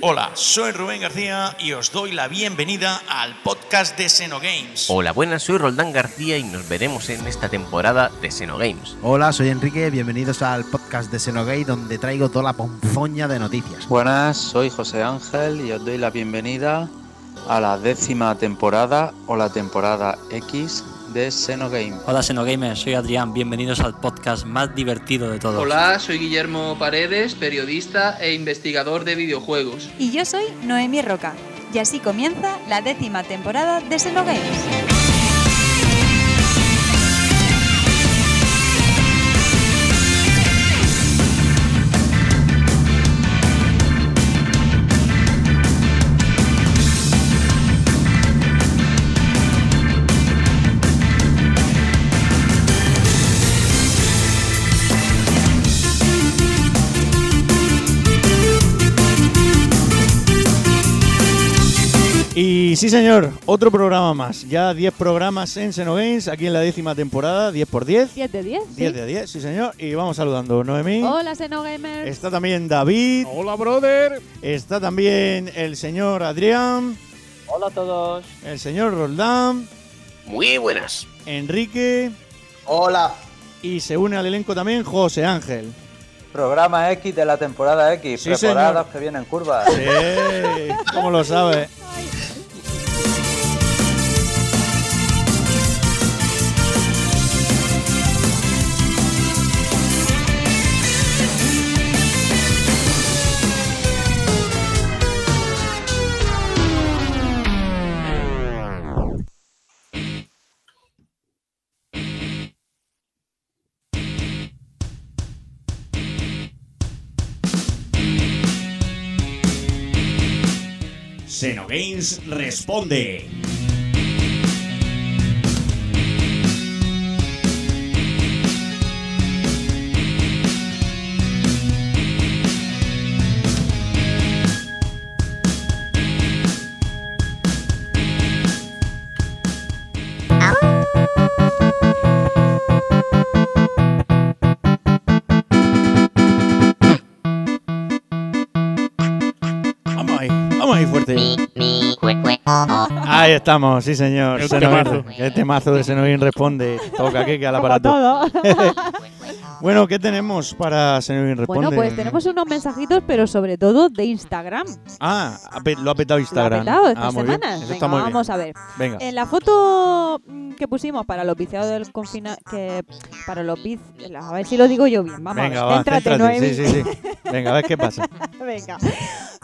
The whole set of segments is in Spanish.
Hola, soy Rubén García y os doy la bienvenida al podcast de Xenogames. Hola, buenas, soy Roldán García y nos veremos en esta temporada de Xenogames. Hola, soy Enrique, bienvenidos al podcast de Xenogate donde traigo toda la ponzoña de noticias. Buenas, soy José Ángel y os doy la bienvenida a la décima temporada o la temporada X de Xenogame. Hola Xenogamers, soy Adrián, bienvenidos al podcast más divertido de todos. Hola, soy Guillermo Paredes, periodista e investigador de videojuegos. Y yo soy Noemí Roca. Y así comienza la décima temporada de Xenogames. Y sí, señor, otro programa más. Ya 10 programas en Xenogames, aquí en la décima temporada, 10 por 10. 10 de 10. 10 de 10, sí, señor. Y vamos saludando. Noemí. Hola, Xenogamers. Está también David. Hola, brother. Está también el señor Adrián. Hola a todos. El señor Roldán. Muy buenas. Enrique. Hola. Y se une al elenco también José Ángel. Programa X de la temporada X. Sí, Preparados señor. que vienen curvas. Sí, ¿cómo lo sabe? Responde. Ahí estamos, sí señor. Qué temazo. Qué temazo de Xenogames responde. Toca que que al aparato. todo. Bueno, ¿qué tenemos para Xenogames responde? bueno, pues tenemos unos mensajitos, pero sobre todo de Instagram. Ah, lo ha petado Lo ha Instagram. petado esta ah, semana. Venga, está muy bien. vamos a ver. Venga. En la foto mm, que pusimos para los viciados del confina que para los vic, a ver si lo digo yo bien. Vamos Venga, a ver. va, Céntrate, céntrate. Noemi. Sí, sí, sí. Venga, a ver qué pasa. Venga.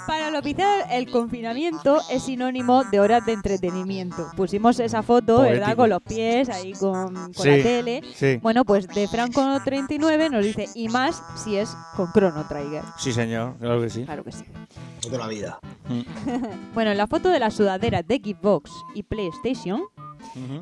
Para los viciados, el confinamiento es sinónimo de horas de entretenimiento. Pusimos esa foto, ¿verdad? Poético. Con los pies, ahí con, con Sí, la tele. Sí, Bueno, pues de Franco39 nos dice, y más si es con Chrono Trigger. sí, señor, claro que sí. Claro que sí. Toda la vida. Bueno, en la foto de la sudadera de Xbox y PlayStation,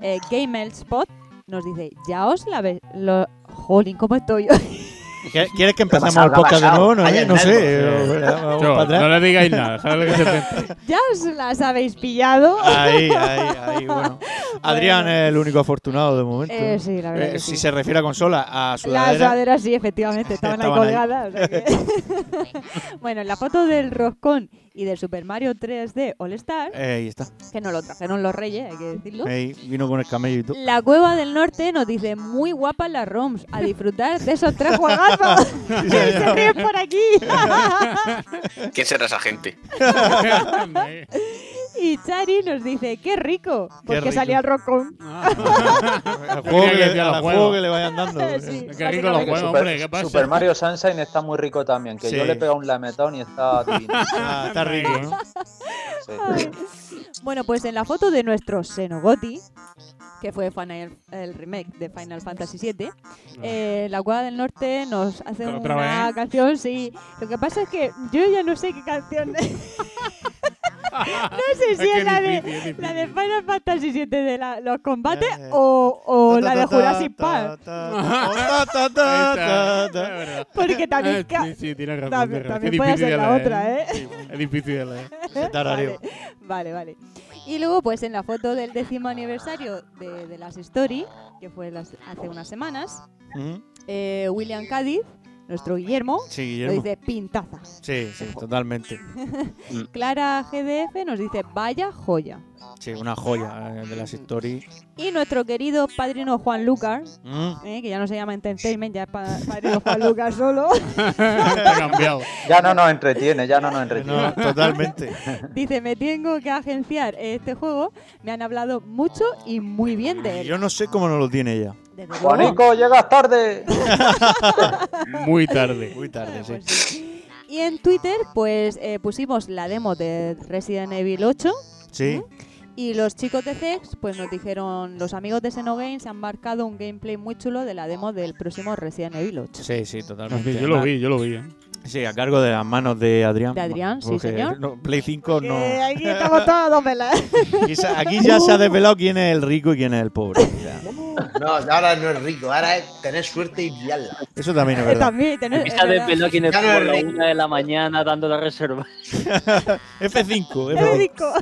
eh, Game El Spot nos dice, ya os la ve... Lo... Jolín, ¿cómo estoy yo? ¿Qué- ¿Quieres que empecemos el ¿Qué ha podcast de nuevo? No, Eh, no sé. eh, vamos Yo, para atrás. no le digáis nada, que se. ¿Ya os las habéis pillado? Ahí, ahí, ahí, bueno. Adrián es el único afortunado de momento. Eh, sí, la verdad Eh, que si se refiere a consola, a La sudadera. sudadera sí, efectivamente, estaban, Estaban ahí. ahí colgadas. o sea que- bueno, en la foto del roscón y del Super Mario 3D All Star, Eh, ahí está. que nos lo trajeron los reyes, hay que decirlo. Ahí, vino con el camello y todo. La Cueva del Norte nos dice, muy guapas las ROMs, a disfrutar de esos tres juegazos. Se ríen por aquí. ¿Quién será esa gente? y Chari nos dice, qué rico, porque rico. salía el juego, que, le, los al juegos. juego que le vayan dando. Sí, Qué rico los juegos, Super, hombre, ¿qué pasa? Super Mario Sunshine está muy rico también, que Sí. yo le he pegado un lametón y está divino. Ah, está rico, ¿no? Sí. Ay. Bueno, pues en la foto de nuestro Xenogoti, que fue Final- el remake de Final Fantasy VII, eh, la Cueva del Norte nos hace ¿Otra una vez? canción, sí. Lo que pasa es que yo ya no sé qué canción... no sé si Es la, de, es la de Final Fantasy VII de la- los combates Eh, eh. o, o Ta, la ta, de Jurassic Park. Porque también... Eh, Sí, sí, tienes razón. también- también puede difícil ser la leer, otra, ¿eh? Sí, es difícil de leer. Ese tarario. Vale, vale. Y luego, pues en la foto del décimo aniversario de, de las Story, que fue las- hace unas semanas, eh, William Cádiz nuestro Guillermo, Sí, nos dice pintaza. Sí, sí, totalmente. Clara GDF nos dice vaya joya. Sí, una joya eh, de las stories. Y nuestro querido padrino Juan Lucas, Mm. eh, que ya no se llama Entertainment, ya es pa- padrino Juan Lucas solo, Ya no nos entretiene, ya no nos entretiene. No, totalmente. dice, me tengo que agenciar este juego. Me han hablado mucho y muy bien de él. Yo no sé cómo no lo tiene ella. Desde luego. Juanico, llegas tarde. Muy tarde. Muy tarde, sí. Pues sí. Y en Twitter, pues eh, pusimos la demo de Resident Evil 8 Sí. y los chicos de CEX pues nos dijeron, los amigos de Xenogames han marcado un gameplay muy chulo de la demo del próximo Resident Evil 8. Sí, sí, totalmente. Yo lo vi, yo lo vi. ¿eh? Sí, a cargo de las manos de Adrián. De Adrián, sí, señor. no, Play 5 no. Que aquí estamos todos, ¿verdad? Aquí ya se ha desvelado quién es el rico y quién es el pobre. Ya. No, ahora no es rico, ahora es tener suerte y pillarla. Eso también es verdad. También, tener- es es Ya no por es la una de la mañana dando la reserva. F5. F5. Es rico.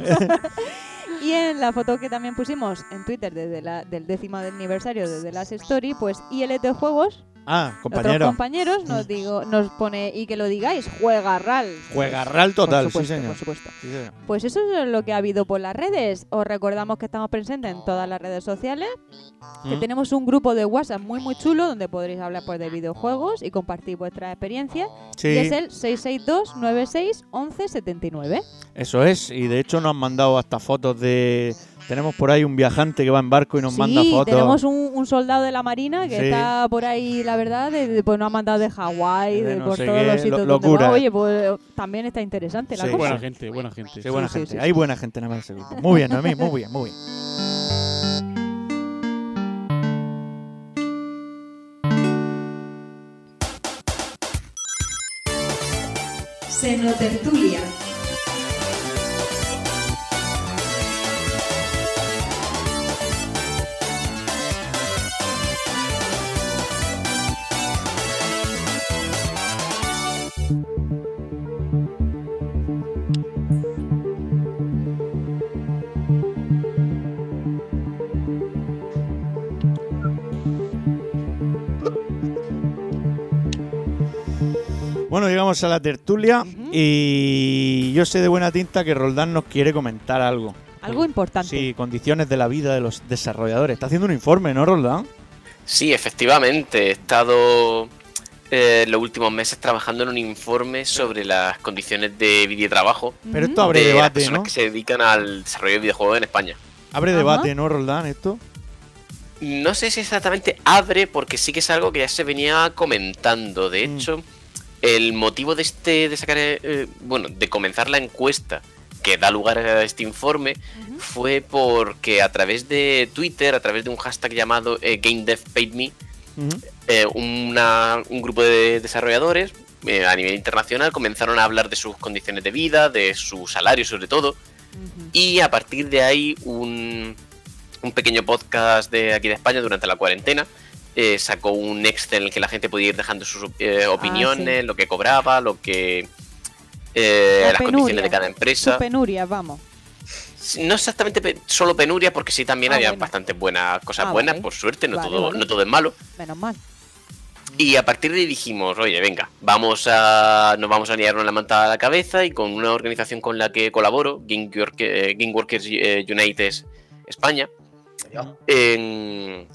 Y en la foto que también pusimos en Twitter desde la, del décimo aniversario de The Last Story, pues ILT Juegos, Ah, otros compañero. compañeros, nos digo, nos pone, y que lo digáis, juega RAL. Juega RAL total, Por supuesto, sí, señor. por supuesto. Sí, señor. Pues eso es lo que ha habido por las redes. Os recordamos que estamos presentes en todas las redes sociales, que Mm. tenemos un grupo de WhatsApp muy muy chulo donde podréis hablar pues, de videojuegos y compartir vuestras experiencias. Sí. Y es el 662 96 11 79. Eso es, y de hecho nos han mandado hasta fotos de. Tenemos por ahí un viajante que va en barco y nos manda Sí, fotos. tenemos un, un soldado de la Marina que Sí. está por ahí, la verdad, de- de- pues nos ha mandado de Hawái, De de, no por todos qué, los sitios lo- donde va. Oye, pues también está interesante la Sí. cosa. Buena gente, buena gente. Sí, buena gente. sí, Hay sí. buena gente nada más en ese grupo. Muy bien, Noemí, muy bien, muy bien. Senotertulia. A la tertulia y yo sé de buena tinta que Roldán nos quiere comentar algo. Algo importante. Sí, condiciones de la vida de los desarrolladores. Está haciendo un informe, ¿no, Roldán? Sí, efectivamente. He estado eh, los últimos meses trabajando en un informe sobre las condiciones de videotrabajo Pero esto abre de las debate, personas ¿no? que se dedican al desarrollo de videojuegos en España. Abre Ajá. debate, ¿no, Roldán? Esto. No sé si exactamente abre, porque sí que es algo que ya se venía comentando. De Mm. El motivo de este, de sacar, eh, bueno, de comenzar la encuesta que da lugar a este informe fue porque a través de Twitter, a través de un hashtag llamado eh, GameDevPaidMe, eh, una- un grupo de desarrolladores eh, a nivel internacional comenzaron a hablar de sus condiciones de vida, de su salario sobre todo, y a partir de ahí un, un pequeño podcast de aquí de España durante la cuarentena eh, sacó un Excel en el que la gente podía ir dejando sus eh, opiniones, lo que cobraba, lo que... eh, La las penuria. condiciones de cada empresa. Su penuria, vamos. No exactamente pe- solo penuria, porque sí también Ah, había bueno. bastantes buenas cosas Ah, buenas, vale. por suerte, no, Vale, todo, vale. no todo es malo. Menos mal. Y a partir de ahí dijimos, oye, venga, vamos a, nos vamos a liarnos la manta a la cabeza y con una organización con la que colaboro, Game, Work- eh, Game Workers United España, en-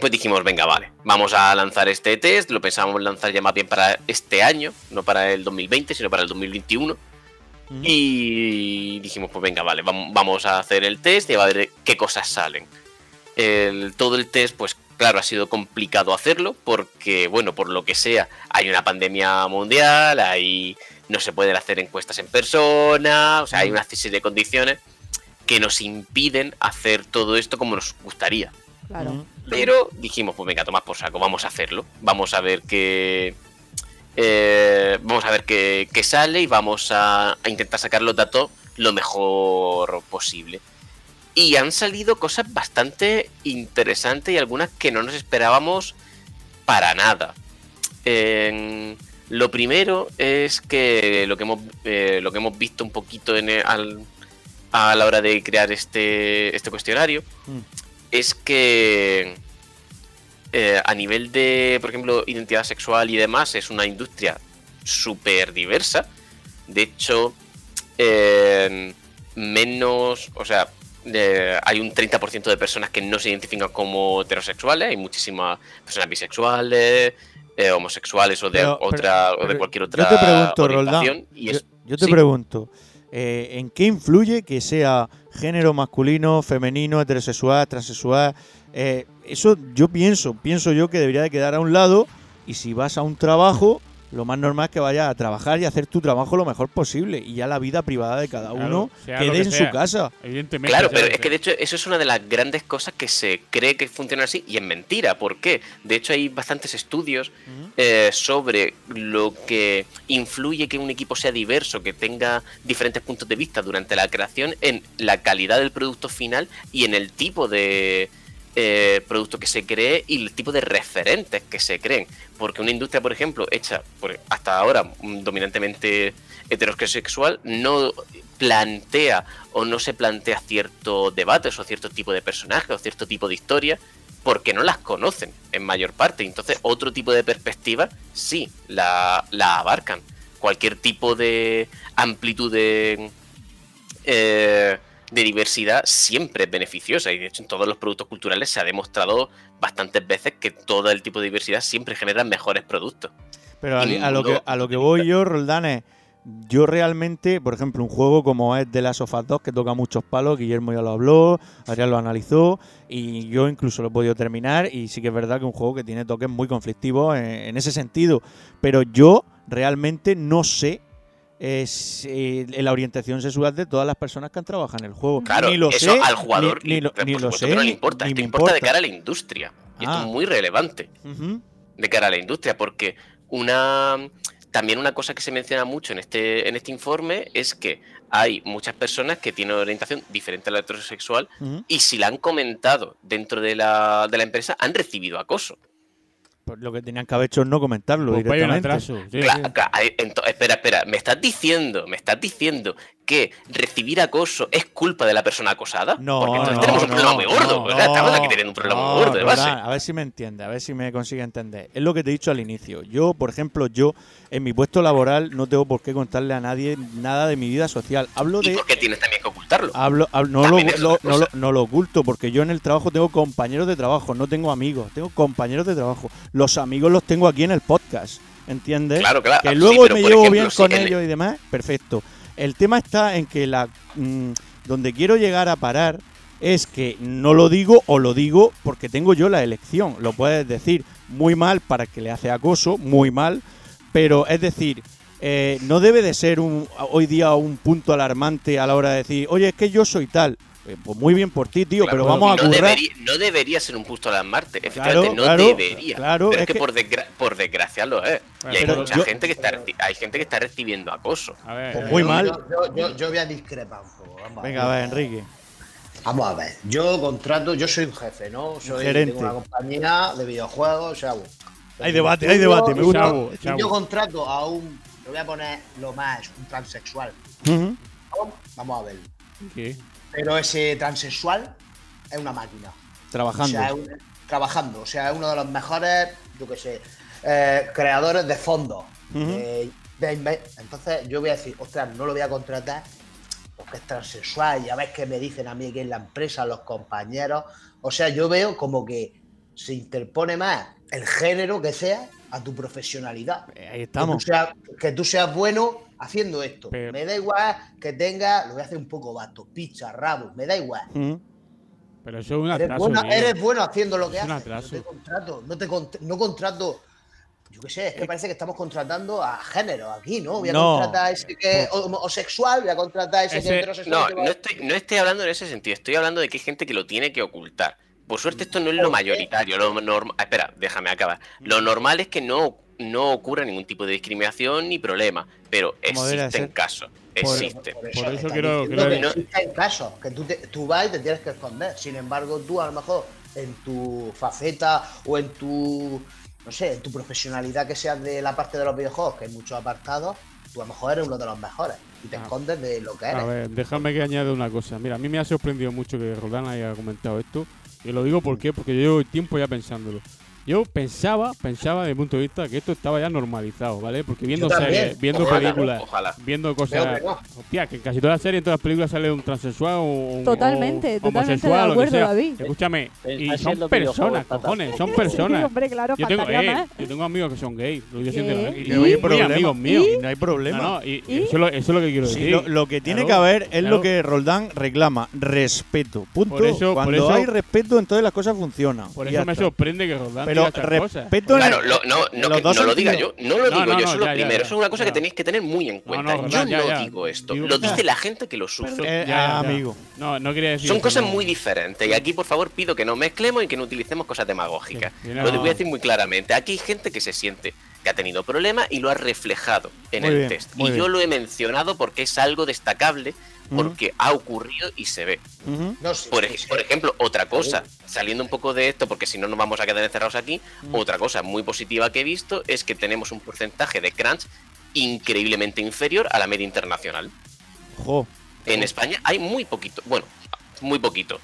pues dijimos, venga, vale, vamos a lanzar este test, lo pensábamos lanzar ya más bien para este año, no para el 2020, sino para el 2021. Y dijimos, pues venga, vale, vam- vamos a hacer el test y a ver qué cosas salen. El- todo el test, pues claro, ha sido complicado hacerlo porque, bueno, por lo que sea, hay una pandemia mundial, hay, no se pueden hacer encuestas en persona, o sea, hay una serie de condiciones que nos impiden hacer todo esto como nos gustaría. Claro. Pero dijimos, pues venga, toma por saco, vamos a hacerlo. Vamos a ver qué. eh, vamos a ver qué, sale y vamos a, intentar sacar los datos lo mejor posible. Y han salido cosas bastante interesantes y algunas que no nos esperábamos para nada. Lo primero es que lo que hemos, eh, lo que hemos visto un poquito a la hora de crear este, este cuestionario Mm. Es que eh, a nivel de, por ejemplo, identidad sexual y demás, es una industria súper diversa. De hecho, eh, menos, o sea, eh, hay un 30% de personas que no se identifican como heterosexuales, hay muchísimas personas bisexuales, eh, homosexuales o de Pero- otra pero- o de cualquier otra Yo te pregunto, orientación. Roldán. y yo, es- yo te sí. pregunto, eh, ¿en qué influye que sea género masculino, femenino, heterosexual, transexual? Eh, eso yo pienso, pienso yo que debería de quedar a un lado y si vas a un trabajo, lo más normal es que vayas a trabajar y hacer tu trabajo lo mejor posible y ya la vida privada de cada Claro, uno quede que en sea. su casa. Evidentemente. Claro, pero es que de hecho eso es una de las grandes cosas que se cree que funciona así y es mentira. ¿Por qué? De hecho hay bastantes estudios eh, sobre lo que influye que un equipo sea diverso, que tenga diferentes puntos de vista durante la creación en la calidad del producto final y en el tipo de eh, producto que se cree y el tipo de referentes que se creen. Porque una industria, por ejemplo, hecha hasta ahora mm, dominantemente heterosexual, no plantea o no se plantea ciertos debates o cierto tipo de personajes o cierto tipo de historia porque no las conocen en mayor parte. Entonces, otro tipo de perspectiva sí la, la abarcan. Cualquier tipo de amplitud de, eh, de diversidad siempre es beneficiosa y de hecho en todos los productos culturales se ha demostrado bastantes veces que todo el tipo de diversidad siempre genera mejores productos. Pero a, lo que, a lo que voy yo, Roldán, es. Yo realmente, por ejemplo, un juego como es The Last of Us 2, que toca muchos palos, Guillermo ya lo habló, Adrián lo analizó, y yo incluso lo he podido terminar, y sí que es verdad que es un juego que tiene toques muy conflictivos en, en ese sentido. Pero yo realmente no sé si- eh, la orientación sexual de todas las personas que han trabajado en el juego. Claro, ni lo eso sé, al jugador ni, ni lo, ni lo sé, que no le importa, ni esto me importa de cara a la industria. Y esto Ah. es muy relevante. De cara a la industria, porque una también una cosa que se menciona mucho en este, en este informe es que hay muchas personas que tienen orientación diferente a la heterosexual y si la han comentado dentro de la, de la empresa han recibido acoso. Lo que tenían que haber hecho es no comentarlo Pues directamente. atraso. sí, sí. espera, espera, me estás diciendo, me estás diciendo que recibir acoso es culpa de la persona acosada? No, Porque entonces no, tenemos un no, problema muy gordo. estamos aquí teniendo un problema muy gordo de base. A ver si me entiende, a ver si me consigue entender. Es lo que te he dicho al inicio. Yo, por ejemplo, yo en mi puesto laboral no tengo por qué contarle a nadie nada de mi vida social. Hablo ¿Y de por qué tienes también que ocultarlo? Hablo, hab- no, lo, no, lo, cosa. no lo oculto, porque yo en el trabajo tengo compañeros de trabajo, no tengo amigos, tengo compañeros de trabajo. Los amigos los tengo aquí en el podcast, ¿entiendes? Claro, claro, Que sí, luego me llevo ejemplo, bien con ellos y demás, perfecto. El tema está en que la mm, donde quiero llegar a parar es que no lo digo o lo digo porque tengo yo la elección. Lo puedes decir muy mal para que le hace acoso, muy mal, pero es decir, eh, no debe de ser un, hoy día un punto alarmante a la hora de decir, oye, es que yo soy tal. Eh, pues muy bien por ti, tío, pero Claro, vamos a no currar. debería, no debería ser un punto a Marte, efectivamente, no claro, debería. claro, pero es, es que, que- por, desgra- por desgracia lo es. Bueno, y hay mucha yo- gente que está hay gente que está recibiendo acoso. A ver, Pues muy Yo- mal. Yo, yo, voy a discrepar un poco. Vamos Venga, a ver, Enrique. Vamos a ver. Yo contrato, yo soy un jefe, ¿no? Soy, gerente. Tengo una compañía de videojuegos, o sea, bueno, Hay debate, hay debate, me gusta. Chavo, y chavo. yo contrato a un, le voy a poner lo más, un transexual. Vamos a verlo. ¿qué? Pero ese transexual es una máquina. Trabajando. O sea, es un- trabajando. O sea, es uno de los mejores, yo qué sé, eh, creadores de fondos. Inve- Entonces yo voy a decir, ostras, no lo voy a contratar porque es transexual. Ya ves que me dicen a mí que en la empresa, los compañeros. O sea, yo veo como que se interpone más el género que sea a tu profesionalidad. Eh, Ahí Que estamos. tú, seas, que tú seas bueno haciendo esto. Pero- Me da igual que tenga, lo voy a hacer un poco vasto, pizza, rabo, me da igual. Ujú. Pero eso es un Eres atraso. bueno, eres bueno haciendo lo que Es haces. No te contrato, no te cont- no contrato. Yo qué sé, es que parece que estamos contratando a género aquí, ¿no? Voy a No. contratar a ese que es homosexual, voy a contratar a ese, que Ese- es heterosexual. No, que no estoy, no estoy hablando en ese sentido, estoy hablando de que hay gente que lo tiene que ocultar. Por suerte esto no es lo mayoritario, lo norm- ah, espera, déjame acabar. Lo normal es que no, no ocurra ningún tipo de discriminación ni problema, pero existen casos, Por- existen. Por te eso quiero- diciendo quiero- que existen casos, que tú, te- tú vas y te tienes que esconder. Sin embargo, tú a lo mejor en tu faceta o en tu, no sé, en tu profesionalidad que seas de la parte de los videojuegos, que hay muchos apartados, tú a lo mejor eres uno de los mejores y te Ah. escondes de lo que eres. A ver, déjame que añade una cosa. Mira, a mí me ha sorprendido mucho que Roldán haya comentado esto. Y lo digo ¿por qué? porque yo llevo tiempo ya pensándolo. Yo pensaba, pensaba desde mi punto de vista que esto estaba ya normalizado, ¿vale? Porque viendo series, viendo Ojalá, películas, ojalá. viendo cosas. que no. Hostia, que en casi todas las series, en todas las películas sale un transexual o un Totalmente, o totalmente de lo que acuerdo, sea. David. Escúchame, y son personas, cojones, son Sí, personas. hombre, claro, yo, tengo, faltaría eh, yo tengo amigos que son gays. ¿Y? Y No hay problema. amigos míos. Y no hay problema. No, no, y, ¿Y? Eso, es lo, eso es lo que quiero Sí, decir. lo, lo que tiene Claro, que haber es claro. lo que Roldán reclama, respeto. Punto. Por eso- por Cuando eso- hay respeto, entonces las cosas funcionan. Por eso me sorprende que Roldán Pero cosas. respeto Claro, lo- no, no, los que dos no lo diga yo, no lo No, digo no, yo, no, eso es lo primero, ya, eso es una cosa ya. que tenéis que tener muy en cuenta. no, yo ya, no ya. digo esto, Digo- lo dice la gente que lo sufre. Eh, Ya, ya. amigo. No, no quería decir Son eso, cosas no. muy diferentes y aquí por favor pido que no mezclemos y que no utilicemos cosas demagógicas. Sí, y no- Lo voy a decir muy claramente. Aquí hay gente que se siente que ha tenido problemas y lo ha reflejado en Muy el bien, test. Y yo lo he mencionado porque es algo destacable, porque ha ocurrido y se ve. Ujú. No, sí, Por, sí, ej- sí. por ejemplo, otra cosa, saliendo un poco de esto, porque si no nos vamos a quedar encerrados aquí, otra cosa muy positiva que he visto es que tenemos un porcentaje de crunch increíblemente inferior a la media internacional. Jo. En España hay muy poquito, bueno, muy poquito,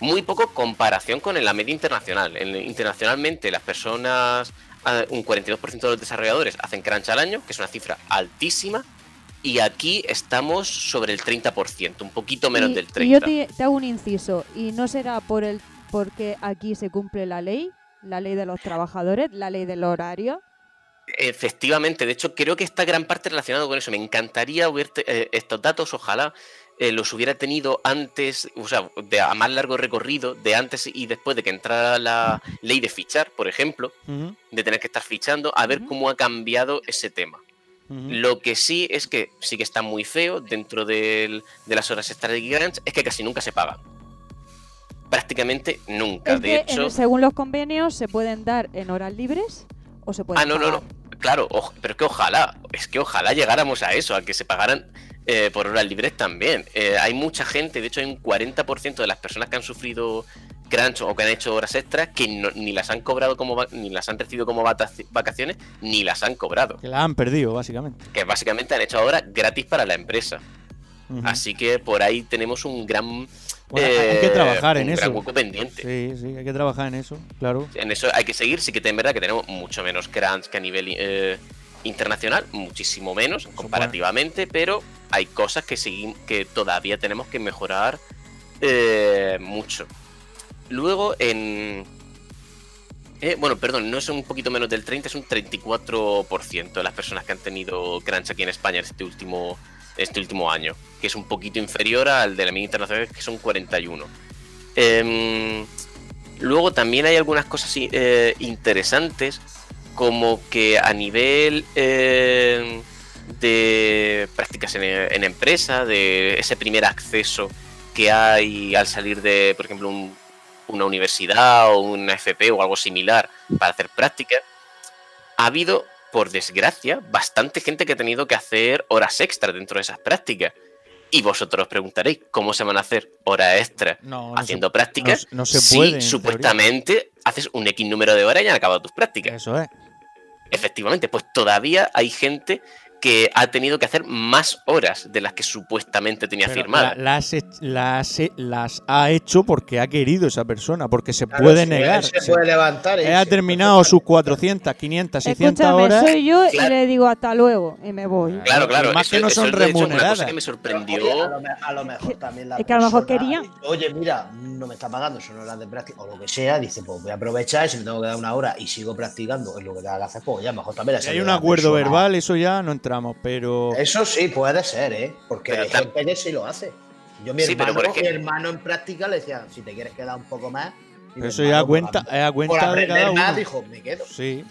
muy poco comparación con la media internacional. En- internacionalmente las personas, ah, un 42% de los desarrolladores hacen crunch al año, que es una cifra altísima, y aquí estamos sobre el 30%, un poquito menos y, del y 30%. yo te, te hago un inciso. ¿Y no será por el porque aquí se cumple la ley? La ley de los trabajadores, la ley del horario. Efectivamente, de hecho creo que está gran parte relacionado con eso. Me encantaría ver eh, estos datos, ojalá eh, los hubiera tenido antes, o sea, de, a más largo recorrido, de antes y después de que entrara la ley de fichar, por ejemplo, de tener que estar fichando, a ver cómo ha cambiado ese tema. Lo que sí es que sí que está muy feo dentro del- de las horas extra de Grants, es que casi nunca se paga. Prácticamente nunca. Es de que hecho, en- según los convenios se pueden dar en horas libres o se pueden Ah, no, no, pagar. no. Claro, oj- pero es que ojalá, es que ojalá llegáramos a eso, a que se pagaran eh, por horas libres también. Eh, hay mucha gente, de hecho hay un 40% de las personas que han sufrido crunch o que han hecho horas extras que no- ni las han cobrado como ni las han recibido como vacaci- vacaciones ni las han cobrado. Que la han perdido, básicamente. Que básicamente han hecho ahora gratis para la empresa. Así que por ahí tenemos un gran Bueno, hay que eh, trabajar en eso. hueco pendiente. Sí, sí, hay que trabajar en eso, claro. En eso hay que seguir, sí que es verdad que tenemos mucho menos crunch que a nivel eh, internacional, muchísimo menos comparativamente, pero hay cosas que que todavía tenemos que mejorar eh, mucho. Luego en... eh, bueno, perdón, no es un poquito menos del 30, es un 34% de las personas que han tenido crunch aquí en España este último, este último año, que es un poquito inferior al de la media internacional, que son 41. Em, luego también hay algunas cosas eh, interesantes, como que a nivel eh, de prácticas en, en empresa, de ese primer acceso que hay al salir de, por ejemplo, un- una universidad o una FP o algo similar para hacer prácticas, ha habido, por desgracia, bastante gente que ha tenido que hacer horas extras dentro de esas prácticas. Y vosotros os preguntaréis, ¿cómo se van a hacer horas extras No, no haciendo se- prácticas? no- no se si puede, supuestamente haces un X número de horas y han acabado tus prácticas. Eso es. Efectivamente, pues todavía hay gente que ha tenido que hacer más horas de las que supuestamente tenía Pero firmadas. la- las, las, las ha hecho porque ha querido esa persona, porque se Claro, puede sí, negar. se puede levantar y Él ha terminado sus 400, 500, 600 Escúchame, horas. soy yo Claro. y le digo hasta luego y me voy. Claro, claro. Más eso- que no eso son es, de hecho, Una remuneradas. cosa que me sorprendió. Oye, a, lo, a lo mejor también la es que a lo mejor quería. Oye, mira, no me está pagando, son horas de práctica o lo que sea. Dice, pues voy a aprovechar y si me tengo que dar una hora y sigo practicando en lo que tenga que hacer, pues ya mejor también Si hay un acuerdo persona. verbal, eso ya no pero. Eso sí, puede ser, ¿eh? Porque Pero hay tam- gente que sí lo hace. Yo, mi, Sí, pero hermano, por ejemplo- mi hermano en práctica le decía, si te quieres quedar un poco más. Eso hermano, ya por cuenta, aprender- es a por cuenta de aprender cada más, dijo, me quedo. Sí.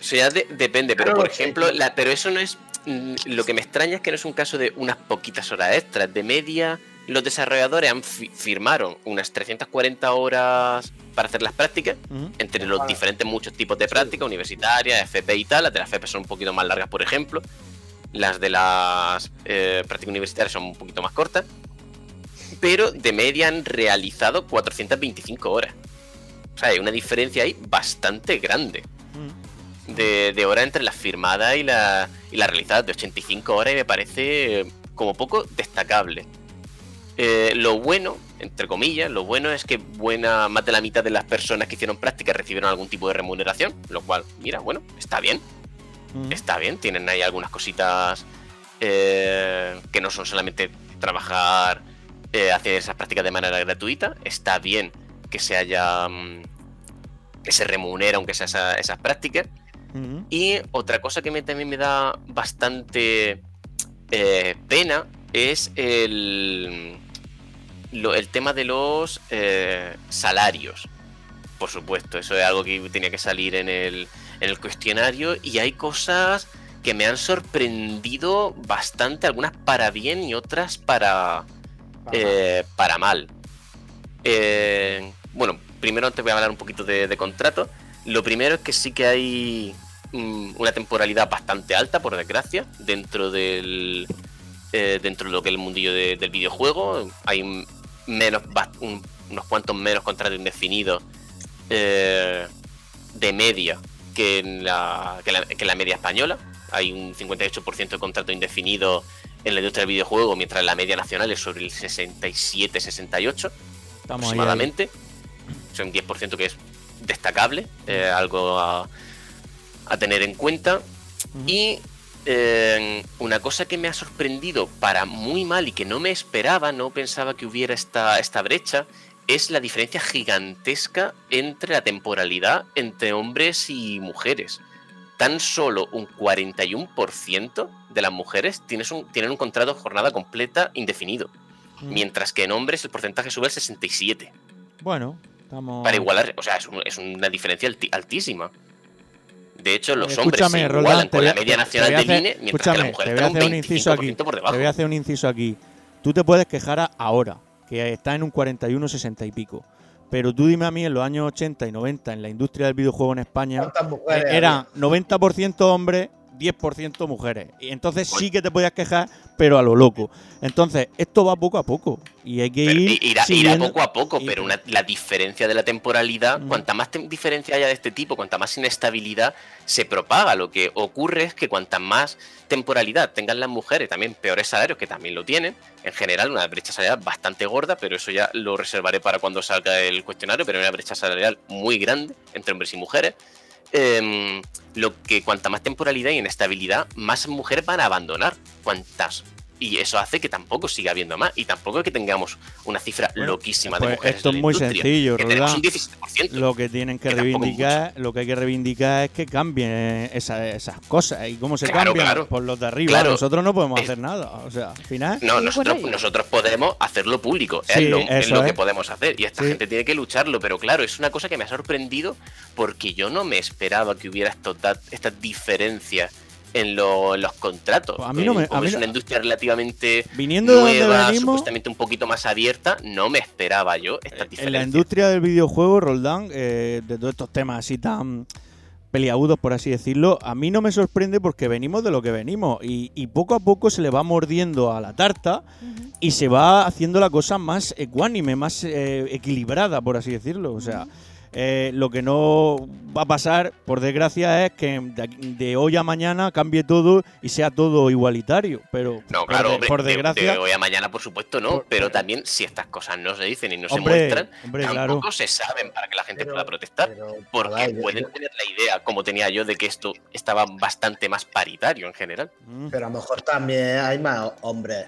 Eso ya de- depende, pero Claro, por sí. ejemplo, la- pero eso no es. mm, Lo que me extraña es que no es un caso de unas poquitas horas extras. De media, los desarrolladores han fi- firmaron unas 340 horas para hacer las prácticas, entre los Vale. diferentes muchos tipos de prácticas, universitarias, FP y tal. Las de las FP son un poquito más largas, por ejemplo. Las de las eh, prácticas universitarias son un poquito más cortas. Pero de media han realizado 425 horas. O sea, hay una diferencia ahí bastante grande de, de hora entre las firmadas y, la, y las realizadas de 85 horas y me parece como poco destacable. Eh, lo bueno entre comillas, lo bueno es que buena, más de la mitad de las personas que hicieron práctica recibieron algún tipo de remuneración, lo cual, mira, bueno, está bien. Mm. Está bien, tienen ahí algunas cositas eh, que no son solamente trabajar, eh, hacer esas prácticas de manera gratuita. Está bien que se haya. mm, que se remunera aunque sea esa- esas prácticas. Ujú. Y otra cosa que me- también me da bastante pena es el, lo- el tema de los eh, salarios. Por supuesto, eso es algo que tenía que salir en el, en el cuestionario y hay cosas que me han sorprendido bastante, algunas para bien y otras para, eh, para mal. Eh, bueno, primero te voy a hablar un poquito de, de contrato. Lo primero es que sí que hay mm, una temporalidad bastante alta, por desgracia, dentro del eh, dentro de lo que es el mundillo de- del videojuego. Hay menos un- unos cuantos menos contratos indefinidos eh, de media que en la, que la, que en la media española. Hay un 58% de contrato indefinido en la industria del videojuego, mientras la media nacional es sobre el 67-68 Estamos ahí, aproximadamente. Es un 10% que es destacable, eh, algo a, a tener en cuenta. Y eh, una cosa que me ha sorprendido para muy mal y que no me esperaba, no pensaba que hubiera esta, esta brecha, es la diferencia gigantesca entre la temporalidad entre hombres y mujeres. Tan solo un 41% de las mujeres tienes un- tienen un contrato de jornada completa indefinido. Mm. Mientras que en hombres el porcentaje sube al 67. Bueno, estamos. Para igualar, o sea, es, un- es una diferencia altísima. De hecho, los Eh, hombres se Roldán, te con voy la a- media nacional a del hacer- INE, mientras que escúchame, la mujer te voy está a un hacer un inciso aquí. 25% por Te voy a hacer un inciso aquí. Tú te puedes quejar ahora, que está en un 41, 60 y pico. Pero tú dime a mí, en los años 80 y 90, en la industria del videojuego en España, ¿Cuántas mujeres eh, eran 90% hombres, 10% mujeres. Y entonces sí que te podías quejar, pero a lo loco. Entonces, esto va poco a poco. Y hay que Pero ir. irá, poco a poco, pero una- la diferencia de la temporalidad, cuanta más tem- diferencia haya de este tipo, cuanta más inestabilidad se propaga. Lo que ocurre es que cuanta más temporalidad tengan las mujeres, también peores salarios, que también lo tienen, en general una brecha salarial bastante gorda, pero eso ya lo reservaré para cuando salga el cuestionario, pero una brecha salarial muy grande entre hombres y mujeres. Em, lo que cuanta más temporalidad y inestabilidad, más mujeres van a abandonar. Cuantas. Y eso hace que tampoco siga habiendo más. Y tampoco que tengamos una cifra loquísima de Pues mujeres. esto en es la muy industria, sencillo, que tenemos Roldán. un 17%. Lo que tienen que, es reivindicar, lo que hay que reivindicar es que cambien esa- esas cosas. ¿Y cómo se Claro, cambian? claro. Por los de arriba. Claro. Nosotros no podemos hacer nada. O sea, al final. No, nosotros, nosotros podemos hacerlo público, Sí, es lo, es que es. podemos hacer y esta Sí. gente tiene que lucharlo, pero claro, es una cosa que me ha sorprendido porque yo no me esperaba que hubiera estos estas diferencias en, lo- en los contratos. Pues a mí no me- Eh, a mí es no- una industria relativamente Viniendo de donde nueva, venimos- supuestamente un poquito más abierta, no me esperaba yo estas En la industria del videojuego, Roldán, eh, de todos estos temas así tan peliagudos, por así decirlo, a mí no me sorprende porque venimos de lo que venimos y, y poco a poco se le va mordiendo a la tarta y se va haciendo la cosa más ecuánime, más eh, equilibrada, por así decirlo. O sea, eh, lo que no va a pasar, por desgracia, es que de, hoy a mañana cambie todo y sea todo igualitario. Pero No, por claro, hombre, por de- desgracia, de, hoy a mañana, por supuesto, no. pero también, si estas cosas no se dicen y no Hombre, se muestran, hombre, tampoco claro. se saben para que la gente pueda protestar. porque pueden yo- tener la idea, como tenía yo, de que esto estaba bastante más paritario en general. Pero a lo mejor también hay más hombres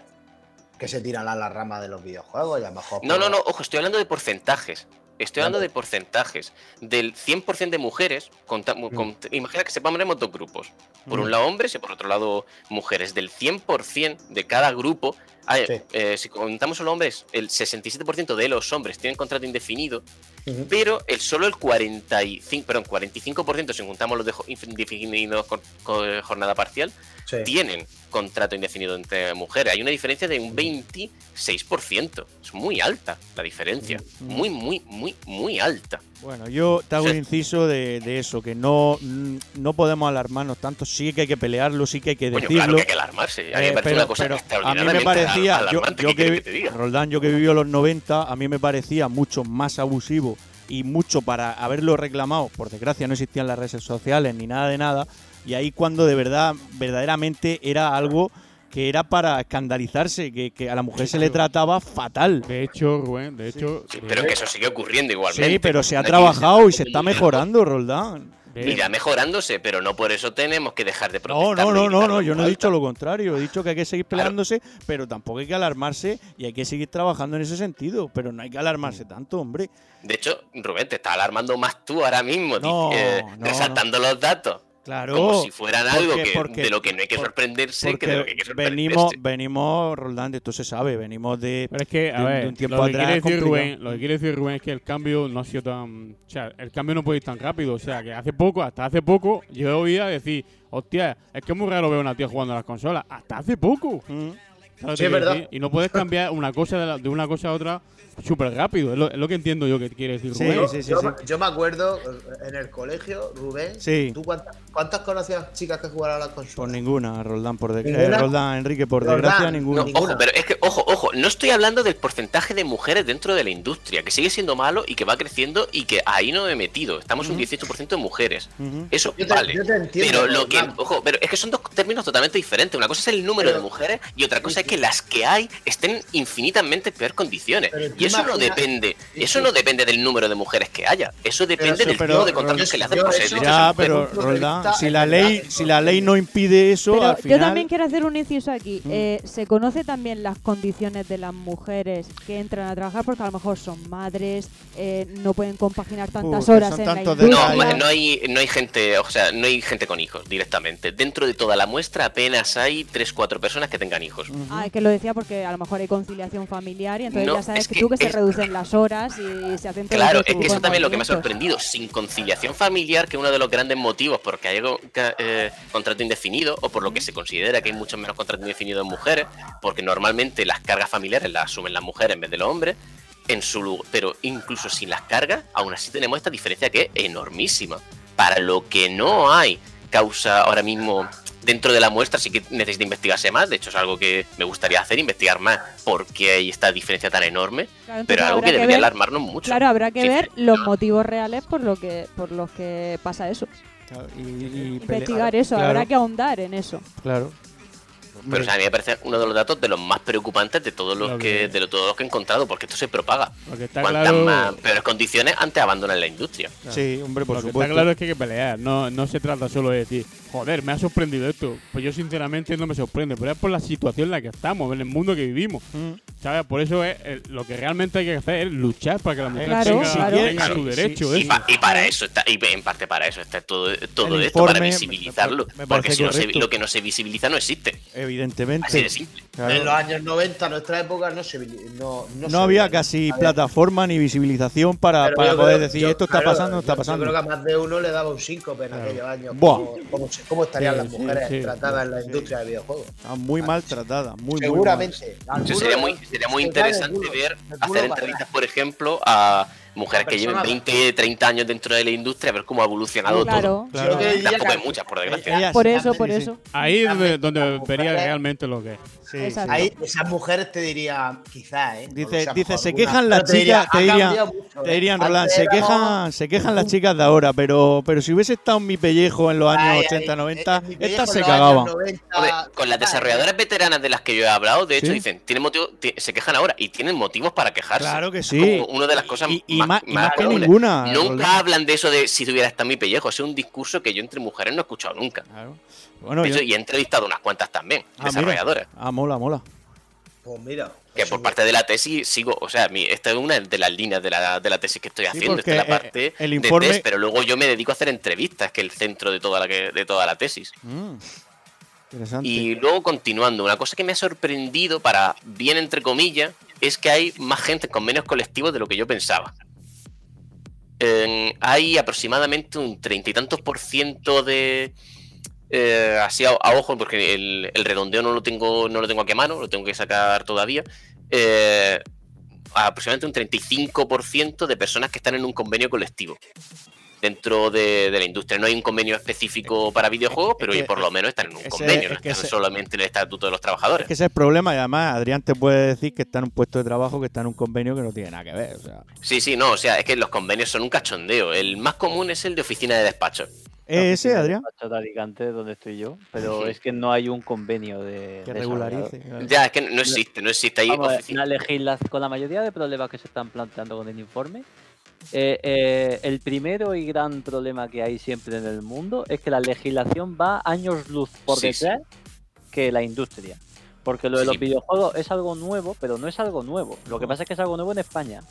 que se tiran a la rama de los videojuegos y a lo mejor. No, no, no, ojo, estoy hablando de porcentajes. Estoy hablando de porcentajes. Del 100% de mujeres, conta- con- imagina que separamos dos grupos. Por Mm. un lado hombres y por otro lado mujeres. Del 100% de cada grupo, hay- Sí. eh, si contamos solo hombres, el 67% de los hombres tienen contrato indefinido, pero el solo el 45, perdón, 45%, si contamos los de indefinidos con, con jornada parcial, Sí. tienen contrato indefinido entre mujeres. Hay una diferencia de un 26%. Es muy alta la diferencia. Muy, muy, muy, muy alta. Bueno, yo te hago un inciso de, de eso, que no, mm, no podemos alarmarnos tanto, sí que hay que pelearlo, sí que hay que decirlo. claro que hay que alarmarse. A mí me Eh, parece pero- una cosa pero a mí me parecía, yo, alarmante, yo ¿qué quieres que, que te diga? Roldán, yo que vivió los 90, a mí me parecía mucho más abusivo y mucho para haberlo reclamado. Por desgracia no existían las redes sociales ni nada de nada. Y ahí cuando de verdad, verdaderamente era algo que era para escandalizarse, que, que a la mujer se le trataba fatal. De hecho, Rubén, de hecho. Sí, pero que eso sigue ocurriendo igualmente. Sí, pero se ha trabajado y se está mejorando, Roldán. Irá mejorándose, pero no por eso tenemos que dejar de protestar. no, no, no, no, yo no he dicho lo contrario. He dicho que hay que seguir peleándose, pero tampoco hay que alarmarse y hay que seguir trabajando en ese sentido. Pero no hay que alarmarse tanto, hombre. De hecho, Rubén, te está alarmando más tú ahora mismo, No, eh, resaltando los datos. Claro. Como si fueran algo porque- que, porque- de lo que no hay que sorprenderse, que de lo que hay que sorprenderse. venimos, venimos, Roldán, esto se sabe, venimos de, Pero es que, a de- de ver, un tiempo lo que, atrás. quiere decir. Rubén, lo que quiere decir Rubén es que el cambio no ha sido tan. O sea, el cambio no puede ir tan rápido. O sea, que hace poco, hasta hace poco, yo oía decir, hostia, es que es muy raro ver a una tía jugando a las consolas. Hasta hace poco. Mm. ¿Sabes Sí, qué es verdad. decir? Y no puedes cambiar una cosa de, la- de una cosa a otra súper rápido. Es lo, es lo que entiendo yo que quiere decir Rubén. sí, sí, yo, sí. yo me acuerdo eh, en el colegio, Rubén, Sí. ¿tú cuántas, cuántas conocías chicas que jugaran a las consolas? Por ninguna, Roldán, por desgracia. ¿Ninguna? Roldán, Enrique, por Roldán, desgracia, ninguna. No, ojo, pero es que, ojo, ojo, no estoy hablando del porcentaje de mujeres dentro de la industria, que sigue siendo malo y que va creciendo y que ahí no me he metido. Estamos un 18% de mujeres. Eso Yo te- vale. yo te entiendo, pero lo que, ojo, pero es que son dos términos totalmente diferentes. Una cosa es el número de mujeres y otra cosa es que las que hay estén en infinitamente peor condiciones. Y eso no depende, eso sí. no depende del número de mujeres que haya. Eso depende eso- del tipo de contratos yo- que le hacen yo Ya, a pero Roldán, si la ley, si la ley no impide eso, Pero al yo final. también quiero hacer un inciso aquí. Mm. Eh, ¿Se conoce también las condiciones de las mujeres que entran a trabajar? Porque a lo mejor son madres, eh, no pueden compaginar tantas horas en la No, no hay, no hay gente, o sea, no hay gente con hijos directamente. Dentro de toda la muestra apenas hay 3-4 personas que tengan hijos. Ah, es que lo decía porque a lo mejor hay conciliación familiar y entonces No, ya sabes es que, tú que se reducen las horas y se hacen Claro, es que eso también lo que me ha sorprendido. Sin conciliación familiar, que es uno de los grandes motivos porque hay eh, contrato indefinido o por lo que se considera que hay muchos menos contratos indefinidos en mujeres, porque normalmente las cargas familiares las asumen las mujeres en vez de los hombres. En su lugar, pero incluso sin las cargas, aún así tenemos esta diferencia que es enormísima. Para lo que no hay causa ahora mismo dentro de la muestra, sí que necesita investigarse más. De hecho, es algo que me gustaría hacer, investigar más, porque hay esta diferencia tan enorme. Claro, pero algo que debería ver- alarmarnos mucho. Claro, habrá que Sí, ver los motivos reales por lo que por los que pasa eso. Claro, y- y Investigar eso, claro, habrá que ahondar en eso. Claro. Pero o sea, a mí me parece uno de los datos de los más preocupantes de todos los Lo que, que- de lo- todos los que he encontrado, porque esto se propaga. Que Cuantas claro. más peores condiciones, antes abandonan la industria. Sí, hombre, por lo que supuesto. está claro es que hay que pelear. No, no se trata solo de decir, joder, me ha sorprendido esto. Pues yo, sinceramente, no me sorprende. Pero es por la situación en la que estamos, en el mundo que vivimos. Mm. ¿Sabes? Por eso es eh, lo que realmente hay que hacer es luchar para que la mujer Claro, tenga, claro. su sí, derecho. Y, pa- y para eso está, y en parte para eso está todo, todo El esto, para visibilizarlo. me- me porque si no se, lo que no se visibiliza no existe. Evidentemente. Así de simple. Claro. En los años 90, en nuestra época, no se no, no, No se había casi plataforma ni visibilización para, para poder creo- decir yo- esto está pasando, no está pasando. Yo creo que a más de uno le daba un síncope en aquellos años. Buah. Cómo, cómo se- cómo estarían Sí, las mujeres sí, tratadas en la sí. industria del videojuego. Está muy maltratada, muy, muy Seguramente. Algunos sería muy, sería muy interesante ver, hacer entrevistas, por ejemplo, a mujeres que lleven personas. 20, 30 años dentro de la industria, a ver cómo ha evolucionado Claro. todo. Claro. Diría tampoco hay muchas, por desgracia. Ellas- Por eso, sí, por sí. eso. Ahí es donde, Las donde mujeres- vería realmente lo que es. Sí, sí. Ahí esas mujeres te dirían, quizás, ¿eh? Dice, No dice, se quejan las te diría, chicas, te mucho, te ¿eh? dirían, Roland, se quejan, se quejan las chicas de ahora, pero, pero si hubiese estado en mi pellejo en los años Ay, ay, 80, 90, en mi pellejo estas se cagaban. 90, Hombre, con las desarrolladoras veteranas de las que yo he hablado, de hecho, Sí. dicen, tienen motivo, ti- se quejan ahora y tienen motivos para quejarse. Claro que sí. una de las cosas y más, más- y más que ninguna, Nunca Roldán. hablan de eso de si tuviera hasta mi pellejo. Es un discurso que yo entre mujeres no he escuchado nunca. Claro. Bueno, De yo- y he entrevistado unas cuantas también, Ah, mira. desarrolladoras. Ah, mola, mola. Pues mira. Que eso por parte de la tesis sigo, o sea, mi, esta es una de las líneas de la, de la tesis que estoy haciendo, esta es la eh, parte el de informe- test, pero luego yo me dedico a hacer entrevistas, que es el centro de toda la, que, de toda la tesis. Mm, interesante. Y luego continuando, una cosa que me ha sorprendido para bien entre comillas es que hay más gente en convenios colectivos de lo que yo pensaba. Hay aproximadamente un treinta y tantos por ciento de eh, así a, ojo, porque el, el redondeo no lo tengo, no lo tengo aquí a mano, lo tengo que sacar todavía. eh, aproximadamente un 35% de personas que están en un convenio colectivo dentro de, de la industria. No hay un convenio específico para videojuegos, pero que- por lo menos están en un ese- convenio, es no que ese- solamente en el estatuto de los trabajadores. Es que ese es el problema y además Adrián te puede decir que está en un puesto de trabajo, que está en un convenio que no tiene nada que ver. O sea, Sí, sí, no, o sea, es que los convenios son un cachondeo. El más común es el de oficina de despacho. ¿Es ese, Adrián? Pachota Alicante, donde estoy yo, pero es que no hay un convenio de. Que regularice. claro. Ya, es que no existe, no existe. Hay Vamos la legisla- con la mayoría de problemas que se están planteando con el informe, eh, eh, el primero y gran problema que hay siempre en el mundo es que la legislación va años luz por Sí, sí. detrás que la industria. Porque lo de Sí, los videojuegos es algo nuevo, pero no es algo nuevo. Lo que pasa es que es algo nuevo en España.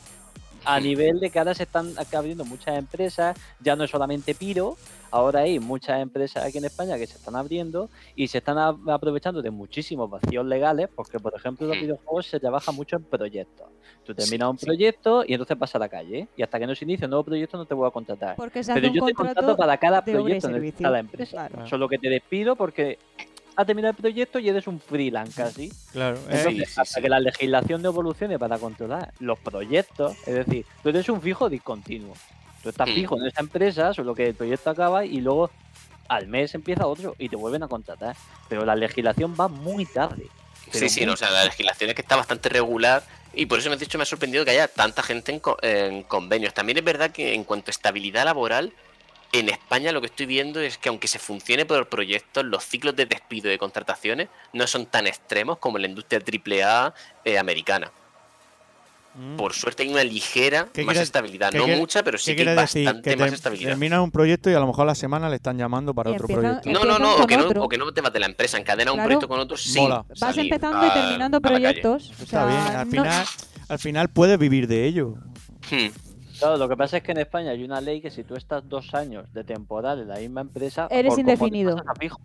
A nivel de que ahora se están abriendo muchas empresas, ya no es solamente Piro, ahora hay muchas empresas aquí en España que se están abriendo y se están aprovechando de muchísimos vacíos legales, porque por ejemplo en los Mm. videojuegos se trabaja mucho en proyectos. Tú Sí, terminas un sí. proyecto y entonces vas a la calle, y hasta que no se inicie un nuevo proyecto no te voy a contratar. Porque se hace Pero un yo te contrato contrato para cada proyecto en el que servicio. está la empresa. Claro. Solo que te despido porque ha terminado el proyecto y eres un freelance casi. Claro. eh, Entonces, Sí, sí, hasta sí. que la legislación no evolucione para controlar los proyectos, es decir, tú eres un fijo discontinuo. Tú estás Mm. fijo en esa empresa, solo que el proyecto acaba y luego al mes empieza otro y te vuelven a contratar. Pero la legislación va muy tarde. Sí, sí, no, o sea, la legislación es que está bastante regular y por eso me has dicho, me ha sorprendido que haya tanta gente en, co- en convenios. También es verdad que en cuanto a estabilidad laboral, en España lo que estoy viendo es que aunque se funcione por proyectos, los ciclos de despido y de contrataciones no son tan extremos como en la industria AAA eh, americana. mm. Por suerte hay una ligera ¿Qué más quiere- estabilidad, no quiere- mucha, pero ¿Qué sí que hay bastante Que más te- estabilidad. terminas un proyecto y a lo mejor a la semana le están llamando para Y otro empiezan- proyecto. No, no, no, o que no, otro. o que no te vas de la empresa, encadenas un proyecto con otro sin Mola. Vas empezando y a- terminando proyectos. o Está bien, sea, al no- final, al final puedes vivir de ello. Hmm. Claro, lo que pasa es que en España hay una ley que si tú estás dos años de temporal en la misma empresa, Eres indefinido.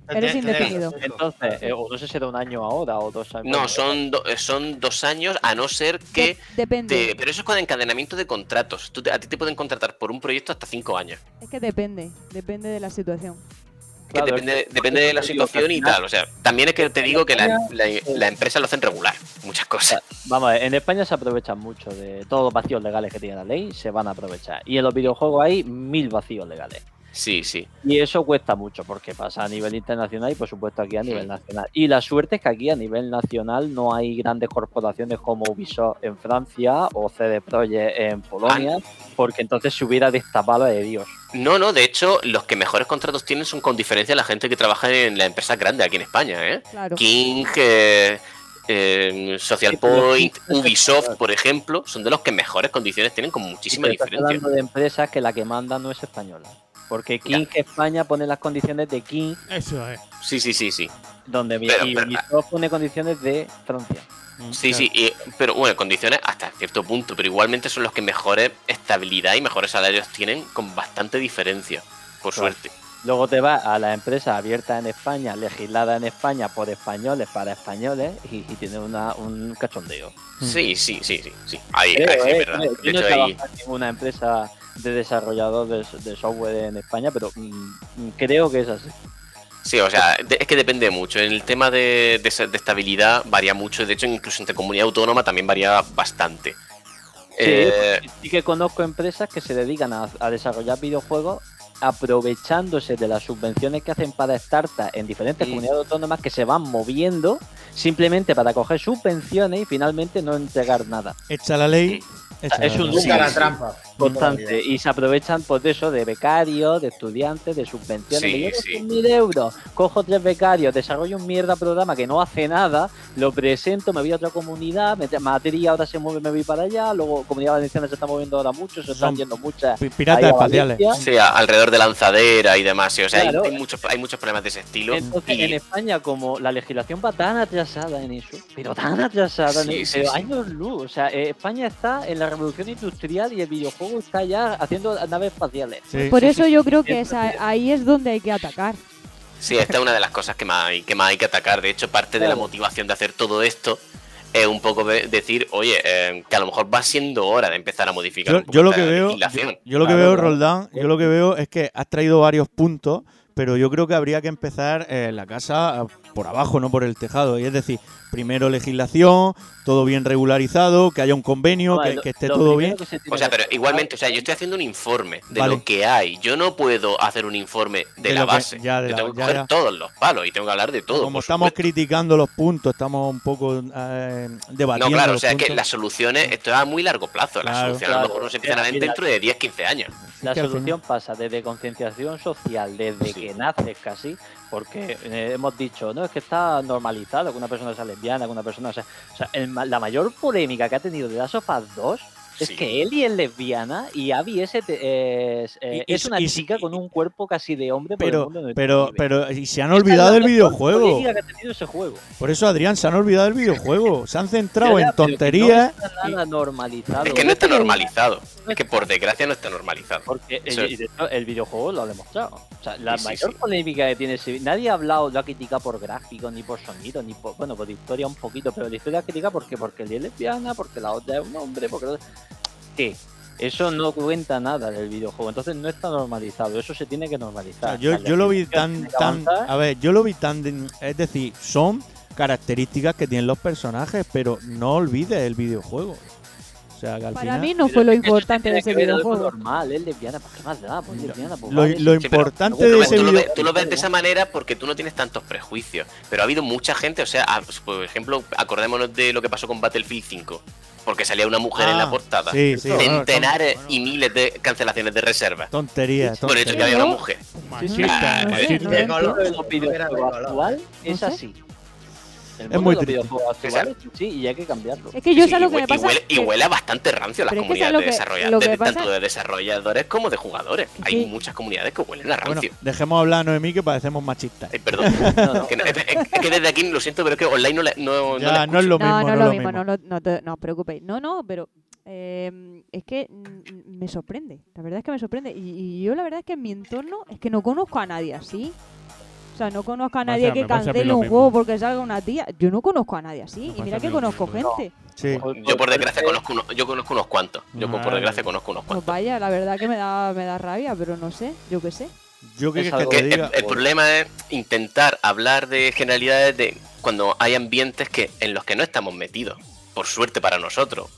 Eres indefinido. Entonces, eh, o no sé si era un año ahora o dos años. No, son, do- eh, son dos años, a no ser que. De- depende. te- pero eso es con encadenamiento de contratos. Tú te- a ti te pueden contratar por un proyecto hasta cinco años. Es que depende. Depende de la situación. Que Claro, depende, es que- depende de la situación y tal. O sea, también es que te digo que la, la- la empresa lo hacen regular. Muchas cosas. Vamos a ver, en España se aprovechan mucho de todos los vacíos legales que tiene la ley, se van a aprovechar. Y en los videojuegos hay mil vacíos legales. Sí, sí. Y eso cuesta mucho porque pasa a nivel internacional y por supuesto aquí a nivel nacional. Y la suerte es que aquí a nivel nacional no hay grandes corporaciones como Ubisoft en Francia o CD Projekt en Polonia, porque entonces se hubiera destapado de Dios. No, no, de hecho, los que mejores contratos tienen son con diferencia la gente que trabaja en la empresa grande aquí en España, ¿eh? Claro. King, eh, eh, Social Point, Ubisoft, por ejemplo, son de los que mejores condiciones tienen con muchísima Pero estás diferencia. hablando de empresas que la que manda no es española. Porque King España pone las condiciones de King, Eso es. Sí, sí, sí, sí. donde Pero- y Ubisoft pone condiciones de Francia. Sí, sí, y- pero bueno, condiciones hasta cierto punto, pero igualmente son los que mejores estabilidad y mejores salarios tienen con bastante diferencia, por Claro. suerte. Luego te vas a las empresas abiertas en España, legisladas en España por españoles para españoles y, y tiene una, un cachondeo. Sí, sí, sí, sí, sí. Ahí, Creo, ahí sí, eh, es verdad. Yo no he ahí, en ninguna empresa de desarrollador de, de software en España, pero mm, creo que es así. Sí, o sea, de- es que depende mucho. En el tema de, de estabilidad varía mucho. De hecho, incluso entre comunidad autónoma también varía bastante. Sí, Eh, sí que conozco empresas que se dedican a, a desarrollar videojuegos aprovechándose de las subvenciones que hacen para startups en diferentes comunidades autónomas que se van moviendo simplemente para coger subvenciones y finalmente no entregar nada. Echa la ley. echa Es la un ley. loop la trampa. Constante y se aprovechan pues de eso, de becarios, de estudiantes, de subvenciones. Sí, sí. mil euros, cojo tres becarios, desarrollo un mierda programa que no hace nada, lo presento, me voy a otra comunidad, me- Madrid ahora se mueve, me voy para allá, luego Comunidad Valenciana se está moviendo ahora mucho, se están Son yendo muchas. pi- piratas espaciales. Sí, alrededor de lanzadera y demás. sí, o sea, hay- Claro. hay, muchos, hay muchos problemas de ese estilo. Entonces, y- en España, como la legislación va tan atrasada en eso, pero tan atrasada, en Sí, eso, sí, pero sí. años luz, o sea, eh, España está en la revolución industrial y el videojuego está ya haciendo naves espaciales. Sí. Por eso yo creo que es ahí es donde hay que atacar. Sí, esta es una de las cosas que más hay que, más hay que atacar. De hecho, parte de la motivación de hacer todo esto es un poco de- decir, oye, eh, que a lo mejor va siendo hora de empezar a modificar Yo, un poco yo lo que veo, legislación. yo lo que Claro, veo. Roldán, yo lo que veo es que has traído varios puntos pero yo creo que habría que empezar eh, la casa ah, por abajo, no por el tejado. Y es decir, primero legislación, todo bien regularizado, que haya un convenio, que, esté todo bien. se O sea, pero igualmente, o sea, yo estoy haciendo un informe de Vale. lo que hay. Yo no puedo hacer un informe de, De la que- base. ya, de yo la- tengo que ya, coger ya. todos los palos y tengo que hablar de todo. Como estamos supuesto. criticando los puntos, estamos un poco eh, No, debatiendo. claro, o sea, es que las soluciones, esto es a muy largo plazo. Las Claro, soluciones a lo claro. mejor no se empiezan a ver dentro de 10, 15 años. La solución pasa desde concienciación social, desde que naces casi, porque eh, hemos dicho, no, es que está normalizado que una persona sea lesbiana, que una persona sea... O sea, el la mayor polémica que ha tenido de Last of Us 2 es Sí. que Ellie es lesbiana y Abby es, es, Y- y- es una y- chica con un cuerpo casi de hombre por el Pero, mundo pero, pero, y se han olvidado la del videojuego. polémica que ha tenido ese juego. Por eso, Adrián, se han olvidado del videojuego. Se han centrado Ya, en que tonterías. No está nada normalizado. Es que no está normalizado. Es que por desgracia no está normalizado. Porque el, el videojuego lo ha demostrado. O sea, la Sí, mayor sí. polémica que tiene ese nadie ha hablado, lo ha criticado por gráfico, ni por sonido, ni por. Bueno, por historia un poquito, pero la historia critica porque, porque él es lesbiana, porque la otra es un hombre, porque. ¿Qué? Eso no cuenta nada del videojuego, entonces no está normalizado, eso se tiene que O normalizar. sea, yo, yo lo vi tan, tan. A ver, yo lo vi tan. de- Es decir, son características que tienen los personajes, pero no olvides el videojuego. O sea, que al Para final. mí no fue lo importante de ese videojuego. normal, es lesbiana, ¿por qué más da? Pues lesbiana, pues Lo, vale, lo sí. Sí, pero- importante Pero de ese tú, lo video. ves, tú lo ves de esa manera porque tú no tienes tantos prejuicios. Pero ha habido mucha gente, o sea, a- por ejemplo, acordémonos de lo que pasó con Battlefield 5. Porque salía una mujer en Ah, la portada. sí, sí, Centenares bueno. y miles de cancelaciones de reservas. Tonterías. Por el hecho de que había una mujer. Machista, No sé, no No es así. El Es muy de los triste. videojuegos actuales es así y hay que cambiarlo. Es que yo Sí, sé lo que me y pasa. huele, y huele a bastante rancio las Pero es que comunidades ¿sabes lo de que- desarrolladores, de- pasa? tanto de desarrolladores como de jugadores. Hay sí. muchas comunidades que huelen a Bueno, rancio. dejemos hablar a Noemí que parecemos machistas. Ay, perdón. No, no. Que es, que desde aquí lo siento, pero es que online no, le- no, Ya, no, no es lo mismo. no, no es es lo lo mismo, mismo. no, no, te, no os preocupéis. No, no, pero eh, es que me sorprende. La verdad es que me sorprende. Y, y yo la verdad es que en mi entorno es que no conozco a nadie así. O sea, no conozco a nadie que cancele un juego porque salga una tía. Yo no conozco a nadie así. Me Y mira que conozco mismo. gente. Sí. Yo por desgracia conozco unos, yo conozco unos cuantos. Yo por desgracia conozco unos Pues cuantos. vaya, la verdad que me da, me da rabia, pero no sé, yo qué sé. Yo que, Es que algo te Que el, el problema es intentar hablar de generalidades de cuando hay ambientes que en los que no estamos metidos. Por suerte para nosotros.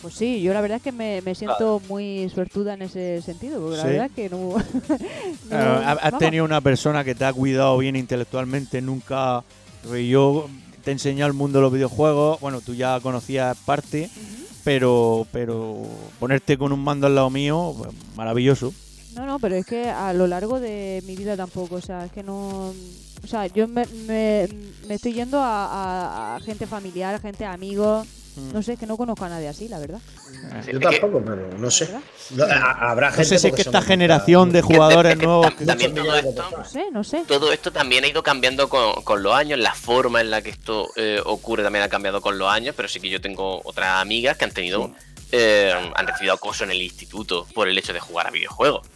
Pues sí, yo la verdad es que me, me siento muy suertuda en ese sentido, porque la verdad es que no... no- Eh, has vamos. tenido una persona que te ha cuidado bien intelectualmente, nunca. Yo te he enseñado el mundo de los videojuegos, bueno, tú ya conocías parte, pero pero ponerte con un mando al lado mío, pues, maravilloso. No, no, pero es que a lo largo de mi vida tampoco, o sea, es que no... O sea, yo me, me, me estoy yendo a, a- a gente familiar, a gente amigos. No sé, es que no conozco a nadie así, la verdad. Sí, Yo tampoco, pero no sé. No, habrá No gente sé si es que esta generación de jugadores que nuevos. tam- también todo esto, No sé, no sé. todo esto también ha ido cambiando con, con los años. La forma en la que esto eh, ocurre también ha cambiado con los años. Pero sí que yo tengo otras amigas que han tenido. eh, han recibido acoso en el instituto por el hecho de jugar a videojuegos.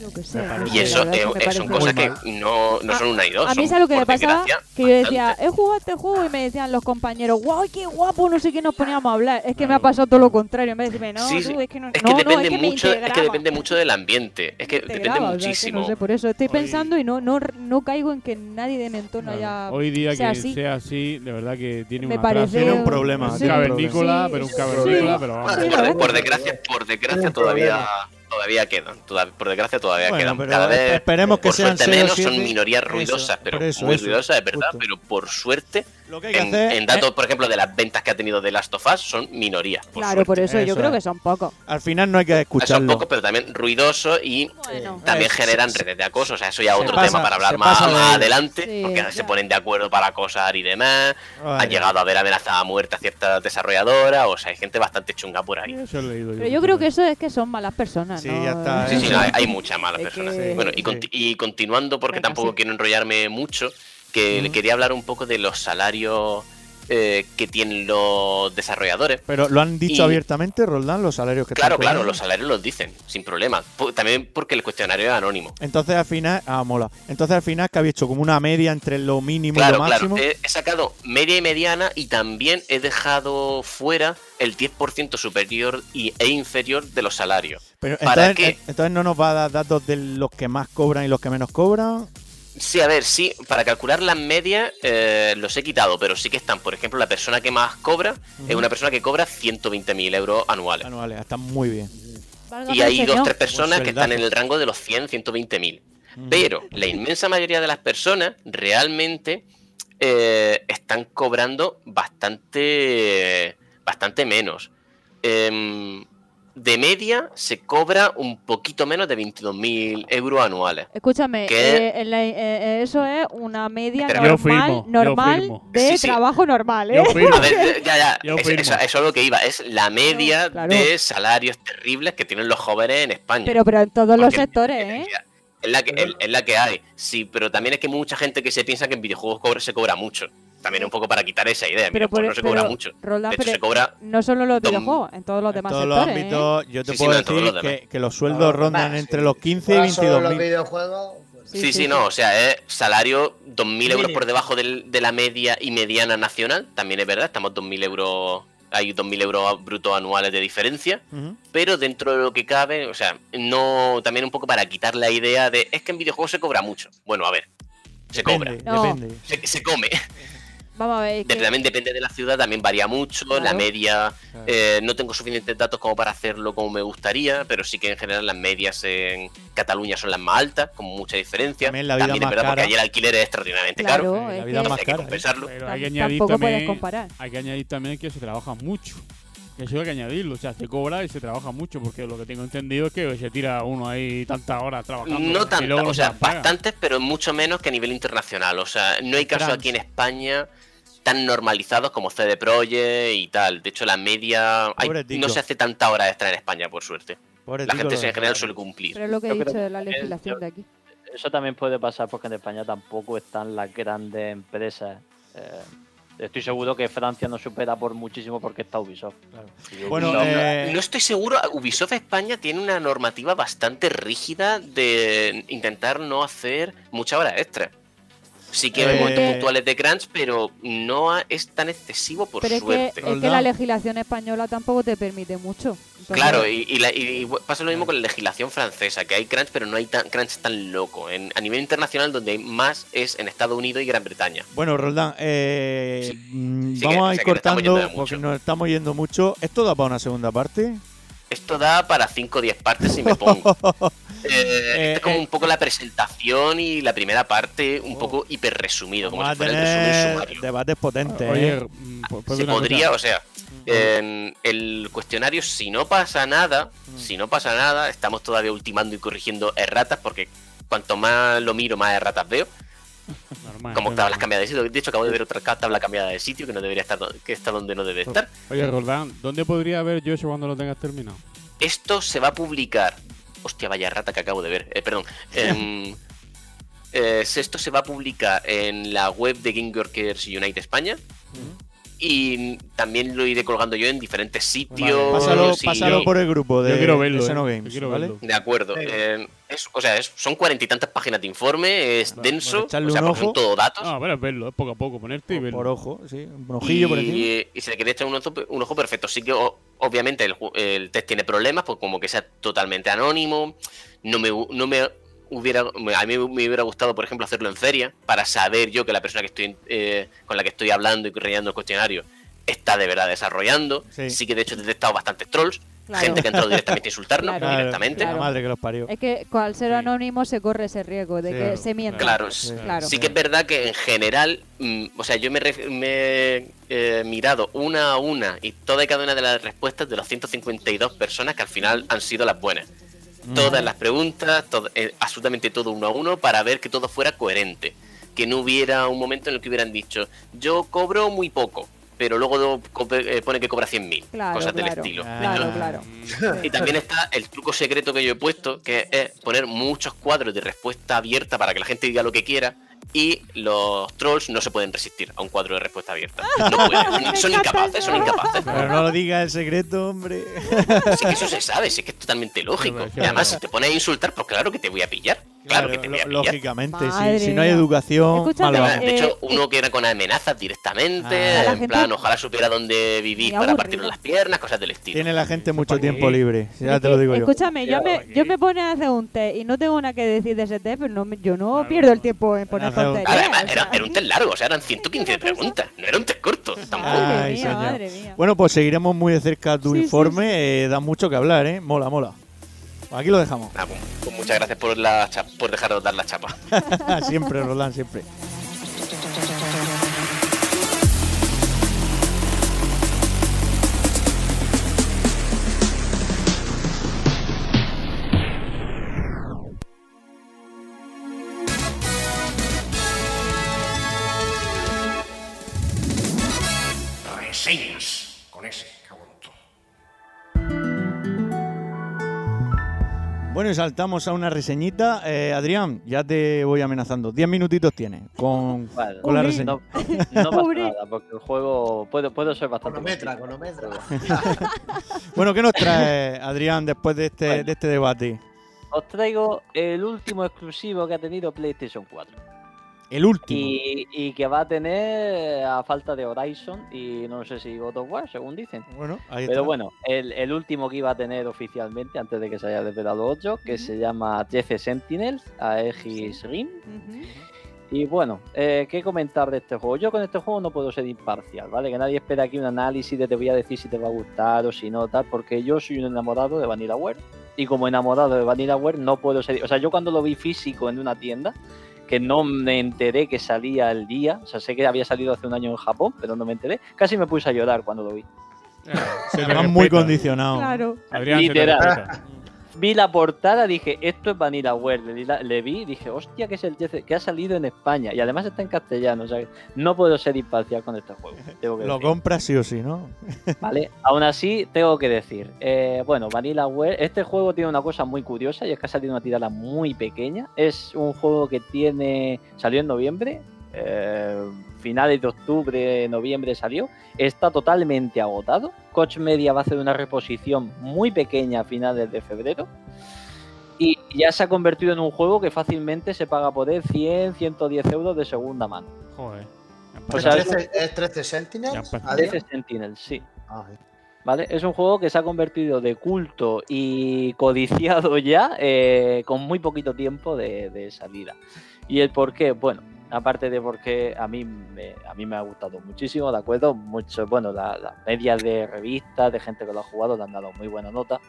Yo sé. Y eso es son cosas que no, no son una y dos. A mí es lo que me pasaba, que yo decía, he jugado este juego y me decían los compañeros, guau, qué guapo, no sé qué nos poníamos a hablar. Es que me ha pasado todo lo contrario, en vez de decirme, no, Sí, tú, sí. es que no, Es no, que no, depende es que me mucho, es que depende mucho del ambiente. Es que depende integraba, o sea, que muchísimo. no sé, por eso estoy pensando y no, no, no caigo en que nadie de mi entorno Claro. haya... Hoy día sea que así. sea así, de verdad que tiene Me una parece frase, Tiene un problema, sí, cavernícola, sí, pero un sí. cavernícola, pero vamos. Sí, por, desgracia, por desgracia todavía. Todavía quedan. toda- por desgracia todavía Bueno, quedan. pero Cada vez, esperemos que por sean suerte menos, son minorías Eso, ruidosas, pero eso, muy eso, ruidosas, es verdad. justo. Pero por suerte, Lo que hay que en, hacer en es- datos, por ejemplo, de las ventas que ha tenido The Last of Us, son minorías. Por Claro, por eso, yo creo que son pocos. al final no hay que Son escucharlo. pocos, pero también ruidosos y Bueno, también Eh, generan se- redes de acoso. O sea, eso ya otro pasa- tema para hablar más, adelante, Sí, porque ya. se ponen de acuerdo para acosar y demás. Han llegado a haber amenazado a muerte a ciertas desarrolladoras. O sea, hay gente bastante chunga por ahí. Eso he leído Pero yo creo que eso es que son malas personas, Sí, ¿no? ya está, Sí, sí, no, hay, hay muchas malas Es personas. que- Bueno, y, Sí. conti- y continuando, porque Venga, tampoco sí. quiero enrollarme mucho, que le quería hablar un poco de los salarios eh, que tienen los desarrolladores. Pero lo han dicho Y- abiertamente, Roldán, los salarios que Claro, claro, los salarios los dicen, sin problema. También porque el cuestionario es anónimo. Entonces al final, ah, mola. Entonces al final que había hecho como una media entre lo mínimo y Claro, lo claro. máximo. He, he sacado media y mediana y también he dejado fuera el 10% superior y, e inferior de los salarios. Pero ¿Para entonces, qué? entonces no nos va a dar datos de los que más cobran y los que menos cobran. Sí, a ver, sí, para calcular las medias eh, los he quitado, pero sí que están, por ejemplo, la persona que más cobra es una persona que cobra 120.000 euros anuales. Anuales, están muy bien. Y hay dos, tres personas Buen que están en el rango de los 100, 120.000. Pero la inmensa mayoría de las personas realmente eh, están cobrando bastante, bastante menos. Em, de media se cobra un poquito menos de 22.000 euros anuales. Escúchame, ¿Qué? eh, en la- eh, eh, eso es una media normal, firmo, normal de Sí, sí. trabajo normal, ¿eh? A ver, ya, ya, Yo es, firmo. eso, eso es lo que iba, es la media claro. de salarios terribles que tienen los jóvenes en España. Pero, pero en todos los sectores, ¿eh? Es la, que, es, es la que hay, sí, pero también es que mucha gente que se piensa que en videojuegos cobra, se cobra mucho. También un poco para quitar esa idea. Pero videojuegos por- no se cobra pero, mucho. Roldán, de hecho, pero se cobra. No solo en los videojuegos, en todos los demás todos los sectores, ¿eh? ámbitos, yo te Sí, sí, puedo todos decir los que, demás. que los sueldos rondan entre los 15 y Ahora solo 22 los mil. videojuegos. pues, Sí, sí, no, o sea, es salario 2.000 euros por debajo del- de la media y mediana nacional, también es verdad, estamos 2.000 euros, hay 2.000 euros brutos anuales de diferencia, pero dentro de lo que cabe, o sea, no, también un poco para quitar la idea de, es que en videojuegos se cobra mucho. Bueno, a ver, se cobra, No. Depende. se, se come. Vamos a ver. es que- También depende de la ciudad, también varía mucho, la Claro. media, eh, no tengo suficientes datos como para hacerlo como me gustaría, pero sí que en general las medias en Cataluña son las más altas, con mucha diferencia. También la vida es más verdad cara. porque allí el alquiler es extraordinariamente Claro, caro. es La vida que- más hay que cara. compensarlo. Pero hay que añadir tampoco también, puedes comparar. Hay que añadir también que se trabaja mucho. Eso hay que añadirlo. O sea, se cobra y se trabaja mucho. Porque lo que tengo entendido es que se tira uno ahí tantas horas trabajando. No tantas, o se sea, bastantes, pero mucho menos que a nivel internacional. O sea, no hay Trans. aquí en España tan normalizados como CD Projekt y tal. De hecho, la media hay- no se hace tanta hora extra en España, por suerte. Pobre La gente en general suele cumplir. Pero es lo que he dicho de la legislación de aquí. Eso también puede pasar porque en España tampoco están las grandes empresas. Eh, estoy seguro que Francia nos supera por muchísimo porque está Ubisoft. Bueno, Ubisoft- eh, No estoy seguro. Ubisoft España tiene una normativa bastante rígida de intentar no hacer mucha hora extra. Sí que hay Eh, momentos puntuales de crunch, pero no es tan excesivo por Pero es que, suerte. es que la legislación española tampoco te permite mucho. Entonces, Claro, y, y la- y- y pasa lo mismo con la legislación francesa, que hay crunch, pero no hay tan, crunch tan loco. En, a nivel internacional, donde hay más es en Estados Unidos y Gran Bretaña. Bueno, Roldán, eh, mm, sí que- vamos a ir cortando porque nos estamos yendo mucho. ¿Esto da para una segunda parte? Esto da para 5 o 10 partes si me pongo. Eh, Eh, es como eh. un poco la presentación y la primera parte un poco hiper resumido, como si fuera el resumen debates potentes. Oye, ¿eh? mm, pues Se cosa. podría, o sea, en el cuestionario, si no pasa nada, si no pasa nada, estamos todavía ultimando y corrigiendo erratas, porque cuanto más lo miro, más erratas veo. Normal, Como tablas cambiadas de sitio. De hecho, acabo de ver otra tabla cambiada de sitio que no debería estar, que está donde no debe estar. Oye, Roldán, ¿dónde podría ver yo eso cuando lo tengas terminado? Esto se va a publicar. Hostia, vaya rata que acabo de ver. Eh, perdón. Em, eh, esto se va a publicar en la web de Game Workers Unite España. Y también lo iré colgando yo en diferentes sitios. Pásalo, y- pásalo por el grupo de, yo quiero verlo, de eh. Xenogames, Yo quiero ¿vale? verlo. De acuerdo. eh, es- o sea, es- son cuarenta y tantas páginas de informe, es denso. o sea, son ojo. todo datos. Ah, es verlo, es poco a poco, ponerte y Por, verlo. por ojo, sí. Un ojillo por encima. y, y si le queréis echar un ojo, un ojo perfecto. Sí que o- obviamente el, el test tiene problemas, pues como que sea totalmente anónimo. No me, no me hubiera. me- A mí me hubiera gustado, por ejemplo, hacerlo en feria, para saber yo que la persona que estoy eh, con la que estoy hablando y rellenando el cuestionario está de verdad desarrollando. Sí. Sí, que de hecho he detectado bastantes trolls. Claro. Gente que ha entrado directamente a insultarnos, Claro. directamente. La madre que los parió. Es que al ser anónimo se corre ese riesgo de Sí, que claro, se mienta. Claro, Claro. sí que es verdad que en general, mm, o sea, yo me he eh, mirado una a una y toda y cada una de las respuestas de las 152 personas que al final han sido las buenas. Todas las preguntas, todo- eh, absolutamente todo uno a uno, para ver que todo fuera coherente. Que no hubiera un momento en el que hubieran dicho, yo cobro muy poco, pero luego co- eh, pone que cobra 100.000. Claro, cosas del claro. estilo. Claro, claro. Y también está el truco secreto que yo he puesto, que es poner muchos cuadros de respuesta abierta para que la gente diga lo que quiera y los trolls no se pueden resistir a un cuadro de respuesta abierta. No pueden. son incapaces, son incapaces. Pero no lo digas el secreto, hombre. Sí que eso se sabe, sí que es totalmente lógico. Y además, si te pones a insultar, pues claro que te voy a pillar. Claro, que te voy a pillar. Lógicamente, si, no hay educación, Escúchame, mal vamos. De hecho, Eh, uno que era con amenazas directamente, Ah. En plan, ojalá supiera dónde vivís para partirle las piernas, cosas del estilo. Tiene la gente mucho tiempo libre, ya te lo digo yo. Escúchame, yo me, yo me pone a hacer un té y no tengo nada que decir de ese té, pero no, yo no pierdo el tiempo en poner Era, sea. era un test largo, o sea, eran 115 preguntas, no era un test corto. Tampoco. Ay, mía, madre mía. Bueno, pues seguiremos muy de cerca tu Sí, sí, informe, eh, da mucho que hablar, ¿eh? Mola, mola. Pues aquí lo dejamos. Nada, pues, pues muchas gracias por, la, cha- por dejaros dar la chapa. siempre, Roland, siempre. Bueno, y saltamos a una reseñita. Eh, Adrián, ya te voy amenazando. Diez minutitos tienes con, Vale. con la reseña. No, no pasa nada, porque el juego puede, puede ser bastante. Cronometra, complicado. cronometra. Bueno, ¿qué nos trae, Adrián, después de este, Bueno. de este debate? Os traigo el último exclusivo que ha tenido PlayStation 4. El último. Y, y que va a tener a falta de Horizon y no sé si God of War, según dicen. Bueno, ahí Pero está. bueno, el, el último que iba a tener oficialmente, antes de que se haya desvelado otro, que se llama 13 Sentinels, Aegis Rim. Y bueno, eh, ¿qué comentar de este juego? Yo con este juego no puedo ser imparcial, ¿vale? Que nadie espera aquí un análisis de te voy a decir si te va a gustar o si no, tal, porque yo soy un enamorado de Vanillaware. Y como enamorado de Vanillaware no puedo ser... O sea, yo cuando lo vi físico en una tienda, que no me enteré que salía el día, o sea, sé que había salido hace un año en Japón, pero no me enteré, casi me puse a llorar cuando lo vi. Se te Además, muy condicionado. Claro. Adrián, se te Literal. Vi la portada, dije, esto es Vanillaware. Le, di la- le vi y dije, hostia, que es el 13, que ha salido en España y además está en castellano. O sea, no puedo ser imparcial con este juego. Tengo que Lo decir, compras sí o sí, ¿no? ¿vale? Aún así, tengo que decir, eh, bueno, Vanillaware, este juego tiene una cosa muy curiosa y es que ha salido una tirada muy pequeña. Es un juego que tiene, salió en noviembre, eh, finales de octubre, noviembre salió. Está totalmente agotado. Coach Media va a hacer una reposición muy pequeña a finales de febrero. Y ya se ha convertido en un juego que fácilmente se paga por él 100, 110 euros de segunda mano. Joder. Pues ver, ¿13 ¿Es 13 Sentinels? Ya empezó. Adrián? 13 Sentinels, sí. Ah, sí. ¿Vale? Es un juego que se ha convertido de culto y codiciado ya eh, con muy poquito tiempo de, de salida. ¿Y el por qué? Bueno, aparte de porque a mí me, a mí me ha gustado muchísimo, ¿de acuerdo? Mucho, bueno, la- las medias de revistas, de gente que lo ha jugado, le han dado muy buena nota.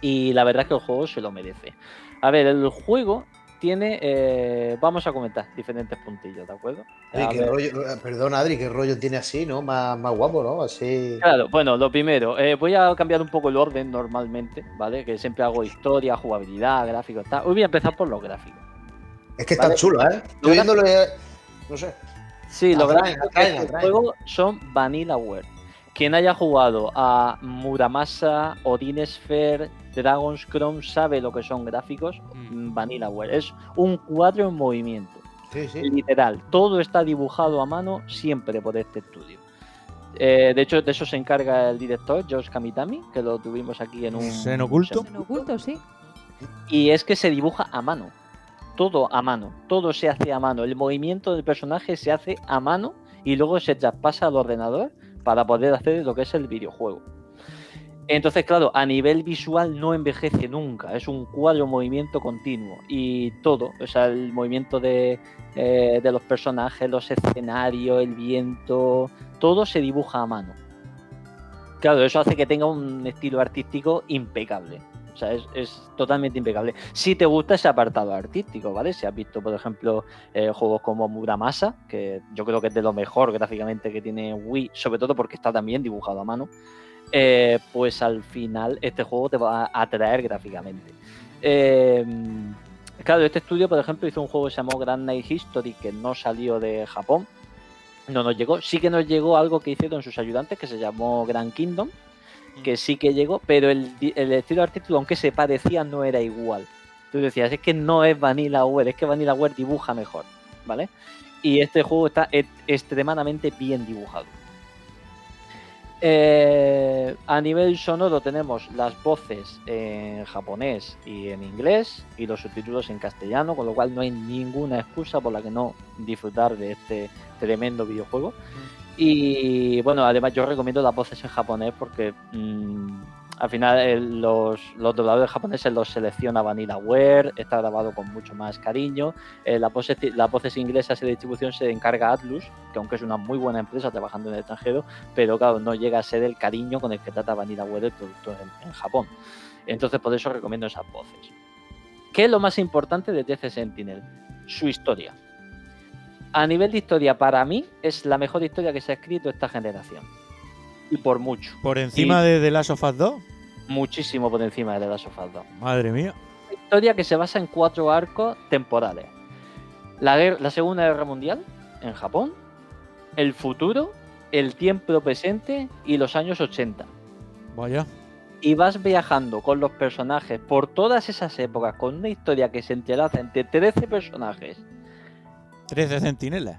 Y la verdad es que el juego se lo merece. A ver, el juego tiene, eh, vamos a comentar diferentes puntillos, ¿de acuerdo? Adri, A qué ver. rollo, eh, perdón, Adri, qué rollo tiene así, ¿no? Más, más guapo, ¿no? Así. Claro, bueno, lo primero, eh, voy a cambiar un poco el orden normalmente, ¿vale? Que siempre hago historia, jugabilidad, gráficos, tal. Hoy voy a empezar por los gráficos. Es que están Vale. chulos, ¿eh? Eh, no sé. Sí, los Atraen, gráficos atraen, de este atraen. juego son Vanillaware. Quien haya jugado a Muramasa, Odin Sphere, Dragon's Crown sabe lo que son gráficos mm, Vanillaware. Es un cuadro en movimiento. Sí, sí. Literal, todo está dibujado a mano siempre por este estudio. Eh, de hecho, de eso se encarga el director, George Kamitami, que lo tuvimos aquí en un... ¿En oculto? En oculto, sí. Y es que se dibuja a mano. Todo a mano. Todo se hace a mano. El movimiento del personaje se hace a mano y luego se traspasa al ordenador para poder hacer lo que es el videojuego. Entonces, claro, a nivel visual no envejece nunca. Es un cuadro movimiento continuo. Y todo, o sea, el movimiento de, eh, de los personajes, los escenarios, el viento, todo se dibuja a mano. Claro, eso hace que tenga un estilo artístico impecable. O sea, es, totalmente impecable. Si te gusta ese apartado artístico, ¿vale? Si has visto, por ejemplo, eh, juegos como Muramasa, que yo creo que es de lo mejor gráficamente que tiene Wii, sobre todo porque está también dibujado a mano, eh, pues al final este juego te va a atraer gráficamente. Eh, claro, este estudio, por ejemplo, hizo un juego que se llamó Grand Night History, que no salió de Japón, no nos llegó. Sí que nos llegó algo que hicieron sus ayudantes, que se llamó Grand Kingdom, que sí que llegó, pero el, el estilo artístico, aunque se parecía, no era igual. Tú decías, es que no es Vanilla Ware, es que Vanilla Ware dibuja mejor. ¿vale? Y este juego está e- extremadamente bien dibujado. Eh, a nivel sonoro tenemos las voces en japonés y en inglés y los subtítulos en castellano, con lo cual no hay ninguna excusa por la que no disfrutar de este tremendo videojuego. Y bueno, además yo recomiendo las voces en japonés porque mm, al final eh, los, los dobladores japoneses los selecciona VanillaWare, está grabado con mucho más cariño. Eh, las, voces, voces inglesas y de distribución se encarga Atlus, que aunque es una muy buena empresa trabajando en el extranjero, pero claro, no llega a ser el cariño con el que trata VanillaWare el producto en, en Japón. Entonces por eso recomiendo esas voces. ¿Qué es lo más importante de TC Sentinel? Su historia. A nivel de historia, para mí, es la mejor historia que se ha escrito esta generación. Y por mucho. ¿Por encima de The Last of Us 2? Muchísimo por encima de The Last of Us 2. Madre mía. Una historia que se basa en cuatro arcos temporales. La, guer- la Segunda Guerra Mundial en Japón, el futuro, el tiempo presente y los años 80. Vaya. Y vas viajando con los personajes por todas esas épocas con una historia que se entrelaza entre 13 personajes 13 centinelas.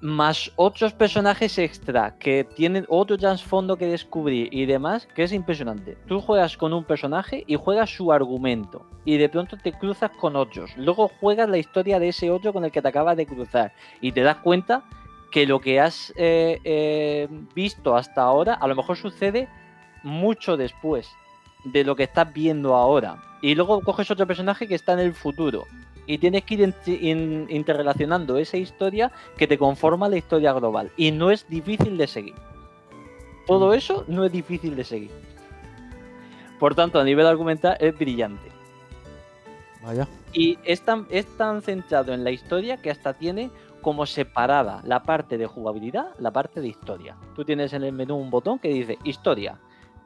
más otros personajes extra que tienen otro trasfondo que descubrir y demás, que es impresionante. Tú juegas con un personaje y juegas su argumento y de pronto te cruzas con otros. Luego juegas la historia de ese otro con el que te acabas de cruzar y te das cuenta que lo que has eh, eh, visto hasta ahora a lo mejor sucede mucho después de lo que estás viendo ahora. Y luego coges otro personaje que está en el futuro. Y tienes que ir int- in- interrelacionando esa historia que te conforma la historia global. Y no es difícil de seguir. Todo eso no es difícil de seguir. Por tanto, a nivel argumental es brillante. Vaya. Y es tan, es tan centrado en la historia que hasta tiene como separada la parte de jugabilidad, la parte de historia. Tú tienes en el menú un botón que dice historia.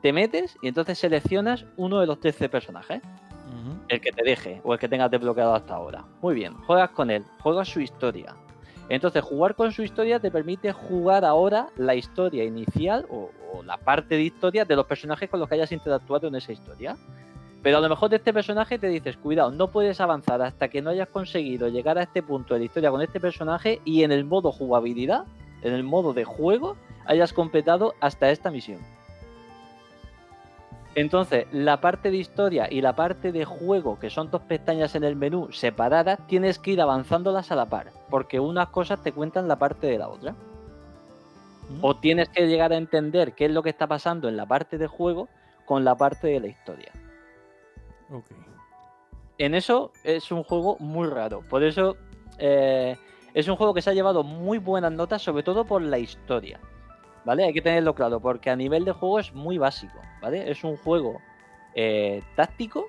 Te metes y entonces seleccionas uno de los 13 personajes. El que te deje o el que tengas desbloqueado hasta ahora. Muy bien, juegas con él, juegas su historia. Entonces, jugar con su historia te permite jugar ahora la historia inicial o, o la parte de historia de los personajes con los que hayas interactuado en esa historia. Pero a lo mejor de este personaje te dices, cuidado, no puedes avanzar hasta que no hayas conseguido llegar a este punto de la historia con este personaje y en el modo jugabilidad, en el modo de juego, hayas completado hasta esta misión. Entonces, la parte de historia y la parte de juego, que son dos pestañas en el menú separadas, tienes que ir avanzándolas a la par, porque unas cosas te cuentan la parte de la otra. O tienes que llegar a entender qué es lo que está pasando en la parte de juego con la parte de la historia. Ok. En eso es un juego muy raro. Por eso eh, es un juego que se ha llevado muy buenas notas, sobre todo por la historia. ¿Vale? Hay que tenerlo claro, porque a nivel de juego es muy básico, ¿vale? Es un juego eh, táctico,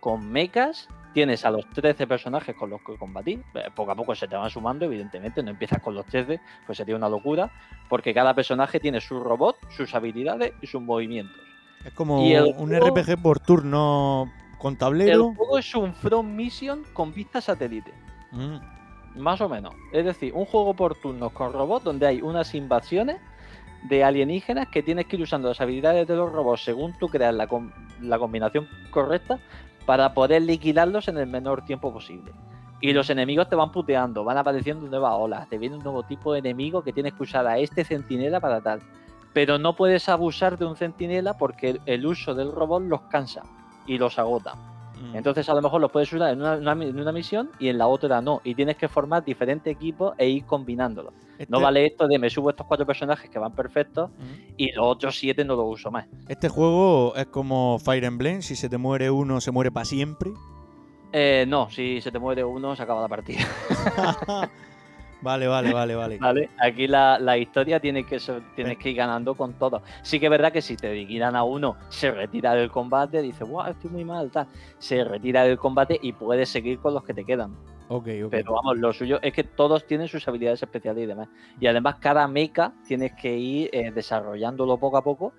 con mechas, tienes a los 13 personajes con los que combatir, eh, poco a poco se te van sumando, evidentemente, no empiezas con los 13, pues sería una locura, porque cada personaje tiene su robot, sus habilidades y sus movimientos. Es como un juego- RPG por turno con tablero. El juego es un front mission con vista satélite. Mm. Más o menos. Es decir, un juego por turnos con robots donde hay unas invasiones de alienígenas que tienes que ir usando las habilidades de los robots según tú creas la, com- la combinación correcta para poder liquidarlos en el menor tiempo posible. Y los enemigos te van puteando, van apareciendo nuevas olas, te viene un nuevo tipo de enemigo que tienes que usar a este centinela para tal. Pero no puedes abusar de un centinela porque el- el uso del robot los cansa y los agota. Entonces a lo mejor los puedes usar en una, una mi- en una misión y en la otra no. Y tienes que formar diferentes equipos e ir combinándolos. No Este- vale esto de me subo estos cuatro personajes que van perfectos y los otros siete no los uso más. Este juego es como Fire Emblem. Si se te muere uno, se muere para siempre. Eh, no, si se te muere uno, se acaba la partida. Vale, vale, vale, vale. ¿Vale? Aquí la, la historia tiene que, ser- tienes que ir ganando con todo. Sí que es verdad que si te liquidan a uno, se retira del combate, dice, wow, estoy muy mal, tal. Se retira del combate y puedes seguir con los que te quedan. Ok, ok. Pero vamos, lo suyo es que todos tienen sus habilidades especiales y demás. Y además cada mecha tienes que ir eh, desarrollándolo poco a poco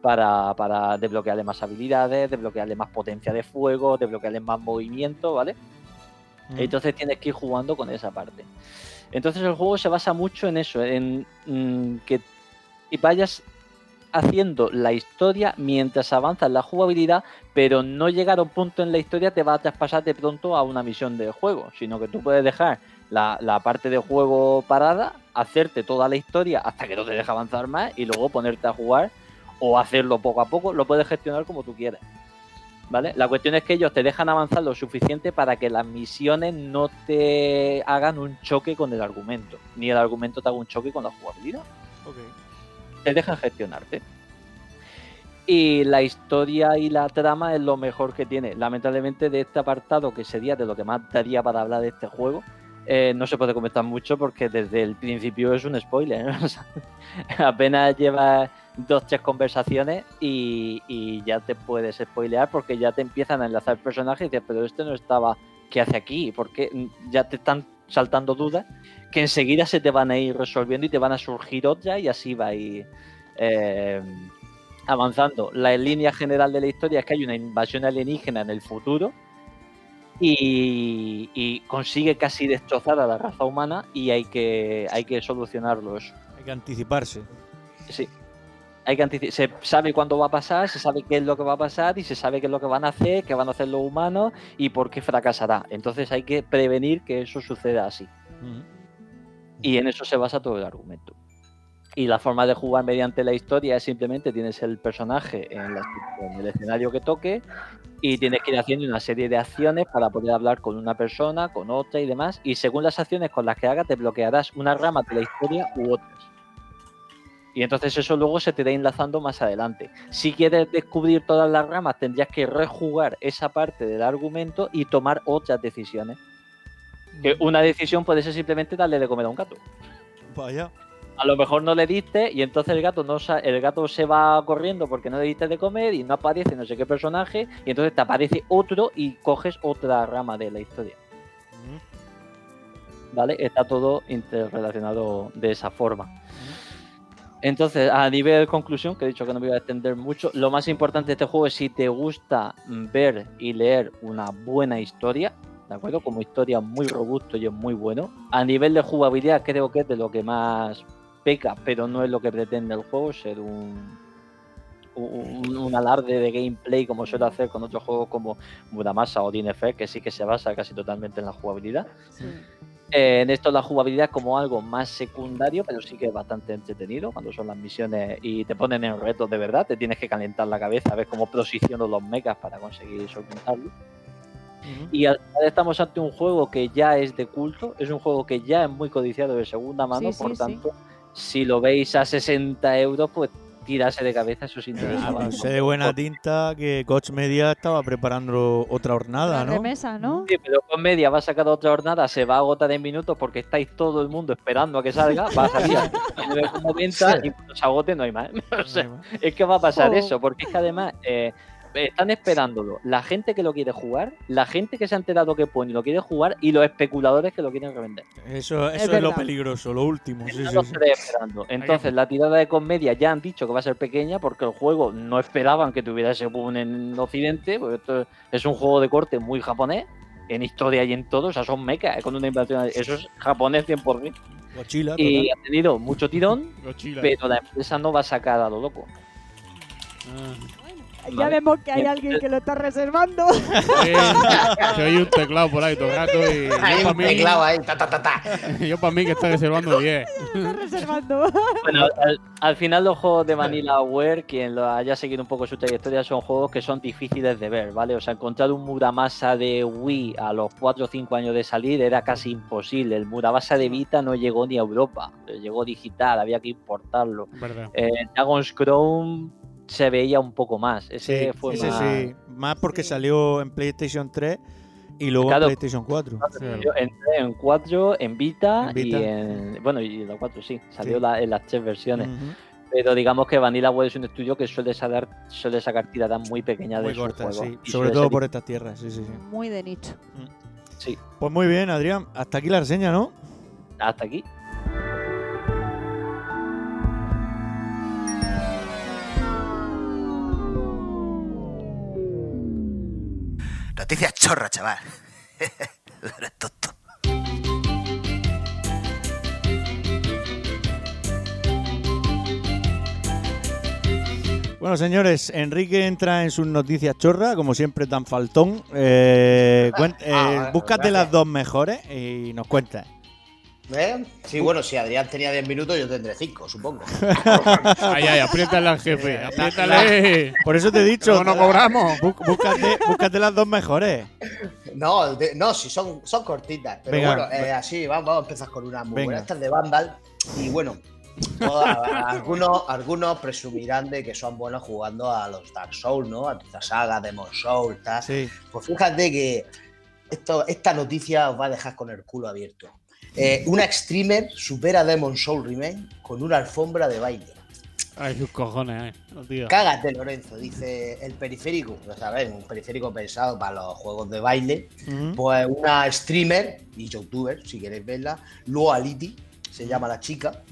para, para desbloquearle más habilidades, desbloquearle más potencia de fuego, desbloquearle más movimiento, ¿vale? Entonces tienes que ir jugando con esa parte. Entonces el juego se basa mucho en eso, en mm, que vayas haciendo la historia mientras avanzas la jugabilidad, pero no llegar a un punto en la historia te va a traspasar de pronto a una misión de juego, sino que tú puedes dejar la, la parte de juego parada, hacerte toda la historia hasta que no te deja avanzar más y luego ponerte a jugar o hacerlo poco a poco, lo puedes gestionar como tú quieras. ¿Vale? La cuestión es que ellos te dejan avanzar lo suficiente para que las misiones no te hagan un choque con el argumento, ni el argumento te haga un choque con la jugabilidad. Te dejan gestionarte. Y la historia y la trama es lo mejor que tiene. Lamentablemente de este apartado, que sería de lo que más daría para hablar de este juego, eh, no se puede comentar mucho porque desde el principio es un spoiler. O sea, apenas llevas dos, tres conversaciones y, y ya te puedes spoilear porque ya te empiezan a enlazar personajes y dices, pero este no estaba, ¿qué hace aquí? Porque ya te están saltando dudas que enseguida se te van a ir resolviendo y te van a surgir otras y así va a ir eh, avanzando. La línea general de la historia es que hay una invasión alienígena en el futuro y, y consigue casi destrozar a la raza humana y hay que, hay que solucionarlo eso. Hay que anticiparse. Sí. Hay que se sabe cuándo va a pasar, se sabe qué es lo que va a pasar y se sabe qué es lo que van a hacer, qué van a hacer los humanos y por qué fracasará. Entonces hay que prevenir que eso suceda así. Y en eso se basa todo el argumento. Y la forma de jugar mediante la historia es simplemente tienes el personaje en, la- en el escenario que toque y tienes que ir haciendo una serie de acciones para poder hablar con una persona, con otra y demás. Y según las acciones con las que hagas, te bloquearás una rama de la historia u otras. Y entonces eso luego se te irá enlazando más adelante. Si quieres descubrir todas las ramas, tendrías que rejugar esa parte del argumento y tomar otras decisiones. Que una decisión puede ser simplemente darle de comer a un gato. Vaya. A lo mejor no le diste y entonces el gato no el gato se va corriendo porque no le diste de comer y no aparece no sé qué personaje y entonces te aparece otro y coges otra rama de la historia. ¿Vale? Está todo interrelacionado de esa forma. Entonces, a nivel conclusión, que he dicho que no me iba a extender mucho, lo más importante de este juego es si te gusta ver y leer una buena historia, ¿de acuerdo? Como historia muy robusto y es muy bueno. A nivel de jugabilidad creo que es de lo que más peca, pero no es lo que pretende el juego, ser un, alarde de gameplay como suele hacer con otros juegos como Muramasa o DNF, que sí que se basa casi totalmente en la jugabilidad. Eh, en esto la jugabilidad como algo más secundario, pero sí que es bastante entretenido cuando son las misiones y te ponen en retos de verdad, te tienes que calentar la cabeza, a ver cómo posiciono los mechas para conseguir solventarlo. Y al final estamos ante un juego que ya es de culto, es un juego que ya es muy codiciado de segunda mano, Sí, por sí. tanto, si lo veis a 60 euros, pues tirarse de cabeza, eso sí interesa. Ah, pues sé de buena tinta que Coach Media estaba preparando otra hornada, ¿no? remesa, ¿no? Sí, pero con media va a sacar otra jornada, se va a agotar en minutos porque estáis todo el mundo esperando a que salga, va a salir a 90 y cuando se agote no hay más. O sea, es que va a pasar Oh. eso, porque es que además eh, están esperándolo la gente que lo quiere jugar, la gente que se ha enterado que pone y lo quiere jugar y los especuladores que lo quieren revender. Eso, Es eso es, lo peligroso, lo último. Sí, esperando. Entonces, la tirada de comedia ya han dicho que va a ser pequeña porque el juego no esperaban que tuviera ese boom en Occidente. Porque esto es un juego de corte muy japonés, en historia y en todo. O sea, son mechas, es con una invasión. Eso es japonés 100%. Godzilla, Y total. ha tenido mucho tirón, Godzilla. pero la empresa no va a sacar a lo loco. Ya Vale. vemos que hay alguien que lo está reservando. Eh, soy un teclado por ahí todo el rato y Hay un mí, teclado ahí, ta, ta, ta, ta. yo para mí que está reservando 10. está reservando. Bueno, al, al final los juegos de Vanilla Ware, quien lo haya seguido un poco su trayectoria, son juegos que son difíciles de ver, ¿vale? O sea, encontrar un Muramasa de Wii a los 4 o 5 años de salir era casi imposible. El Muramasa de Vita no llegó ni a Europa, llegó digital, había que importarlo. Eh, Dragon's Crown se veía un poco más. Ese Sí, fue ese más... sí. Más porque salió en PlayStation 3 y luego Claro. en PlayStation 4. Yo entré en 4, en Vita, En Vita. y en. Bueno, y en la 4 sí, salió Sí. la- en las tres versiones. Pero digamos que Vanilla Ware es un estudio que suele sacar, suele sacar tiradas muy pequeñas Muy de sus corta, juegos. sí. Sobre todo por estas tierras, sí, sí, sí. Muy de nicho. Sí, Pues muy bien, Adrián. Hasta aquí la reseña, ¿no? hasta aquí. Noticias chorra, chaval. Eres tonto. Bueno, señores, Enrique entra en sus noticias chorra, como siempre tan faltón. Eh, cuen- eh, Ah, búscate gracias. las dos mejores y nos cuentas. ¿Eh? Sí, bueno, si Adrián tenía 10 minutos, yo tendré 5, supongo. Ay, ay, apriétale al jefe, apriétale. Por eso te he dicho. No, no cobramos. bú- Búscate, búscate las dos mejores. No, de- no, sí, son, son cortitas. Pero Venga. bueno, eh, así, vamos, vamos a empezar con una muy Venga. buena. Esta es de Vandal. Y bueno, toda- algunos, algunos presumirán de que son buenos jugando a los Dark Souls, ¿no? A esta saga, Demon Souls, tal. Sí. Pues fíjate que esto, esta noticia os va a dejar con el culo abierto. Eh, una streamer supera Demon Soul Remain con una alfombra de baile. Ay, sus cojones, eh. Tío. Cágate, Lorenzo, dice el periférico. Ya sabes, un periférico pensado para los juegos de baile. Pues una streamer y youtuber, si queréis verla, Luality, se llama la chica.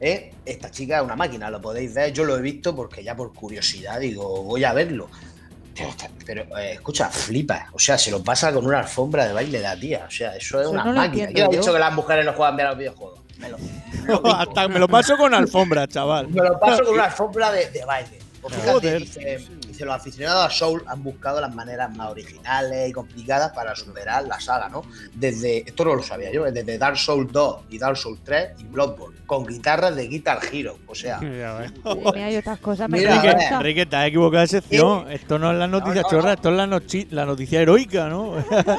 ¿eh? Esta chica es una máquina, lo podéis ver. Yo lo he visto porque ya por curiosidad digo, voy a verlo. Pero, pero, eh, escucha, flipa. O sea, se lo pasa con una alfombra de baile la tía. O sea, eso es Eso una no lo máquina. entiendo Yo he dicho que las mujeres no juegan bien a los videojuegos. Me lo, Hasta me lo paso con alfombra, chaval. me lo paso con una alfombra de, de baile. Pues fíjate, Joder. dice, dice, los aficionados a Soul han buscado las maneras más originales y complicadas para superar la saga, ¿no? Desde, esto no lo sabía yo, desde Dark Souls 2 y Dark Souls 3 y Bloodborne, con guitarras de Guitar Hero. O sea. Mira, yo estas cosas Mira. Enrique, te has equivocado de sección. Esto no es la noticia No, no, chorra, no. esto es la, nochi- la noticia heroica, ¿no?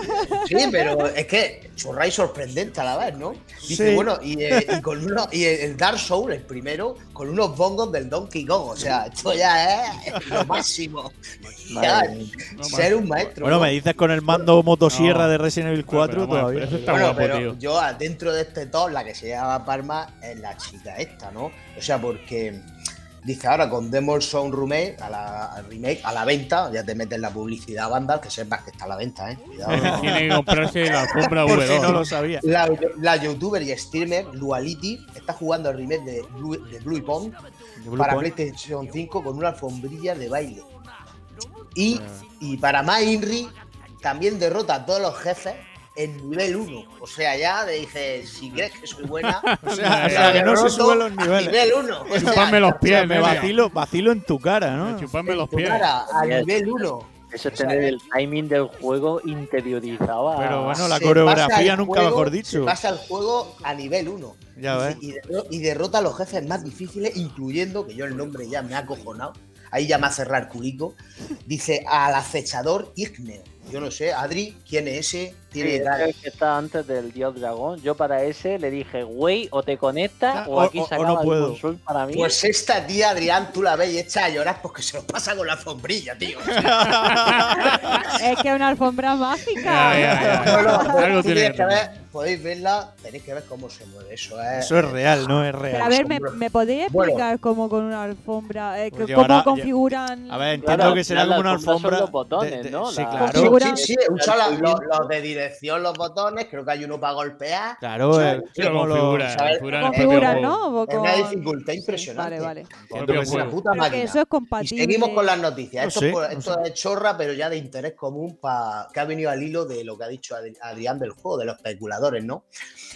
sí, pero es que chorra y sorprendente a la vez, ¿no? Dice, Sí. bueno, y, eh, y con uno, y el Dark Souls, el primero, con unos bongos del Donkey Kong. O sea, esto ya es lo máximo. Ser un maestro. Bueno, ¿no? me dices con el mando motosierra No. de Resident Evil 4 Pero, vamos, todavía. pero eso está Bueno, guapo, pero tío. yo dentro de este top, la que se llama Palma es la chica esta, ¿no? O sea, porque dice ahora con Demon Sound Remake a la, al remake a la venta, ya te meten la publicidad Vandal, que sepas que está a la venta, ¿eh? Cuidado. Tiene que comprarse la si V2. no lo sabía. La, la youtuber y streamer Luality está jugando el remake de Blue, de Blue Blue para Point. PlayStation 5 con una alfombrilla de baile. Y, Ah. y para más Inri, también derrota a todos los jefes en nivel 1. O sea, ya le dije, si crees que soy buena, O sea, o sea, que no se suben los niveles. nivel 1. O sea, Chupadme los O sea, pies, me vacilo, vacilo en tu cara, ¿no? Chupadme los pies. cara, a nivel 1. Eso es tener el timing del juego interiorizado. a- Pero bueno, la Se coreografía nunca juego- mejor Se dicho. pasa el juego a nivel 1. Ya ves. Y derrota a los jefes más difíciles, incluyendo, que yo el nombre ya me ha acojonado, ahí ya me hace cerrar el culico, dice al acechador Igneo. Yo no sé, Adri, ¿quién es ese? Sí, Tiene el que está antes del dios dragón. Yo para ese le dije, güey, o te conectas Ah, o o- aquí se no puedo. para mí. Pues esta tía, Adrián, tú la ves y echa a llorar porque se lo pasa con la sombrilla, tío. Es que es una alfombra mágica. Ya, ya, ya. No, no, pero Algo tú tiene tienes que que tener. ver, podéis verla, tenéis que ver cómo se mueve. Eso es. Eso es real, no es Pero a real. ver, ¿me, me podéis Bueno. explicar cómo con una alfombra, eh, Pues cómo llevará- configuran? A ver, entiendo Claro, que será como una alfombra son los botones, de- de- ¿no? Sí, claro. Sí, sí, usa la- los, los de dirección, los botones, creo que hay uno para golpear. Claro, Es una dificultad impresionante. Vale, vale. Es una puta máquina. eso es Y compatible. seguimos con las noticias. No Esto, sé, no es chorra, pero ya de interés común para que ha venido al hilo de lo que ha dicho Adri- Adrián del juego, de los especuladores, ¿no?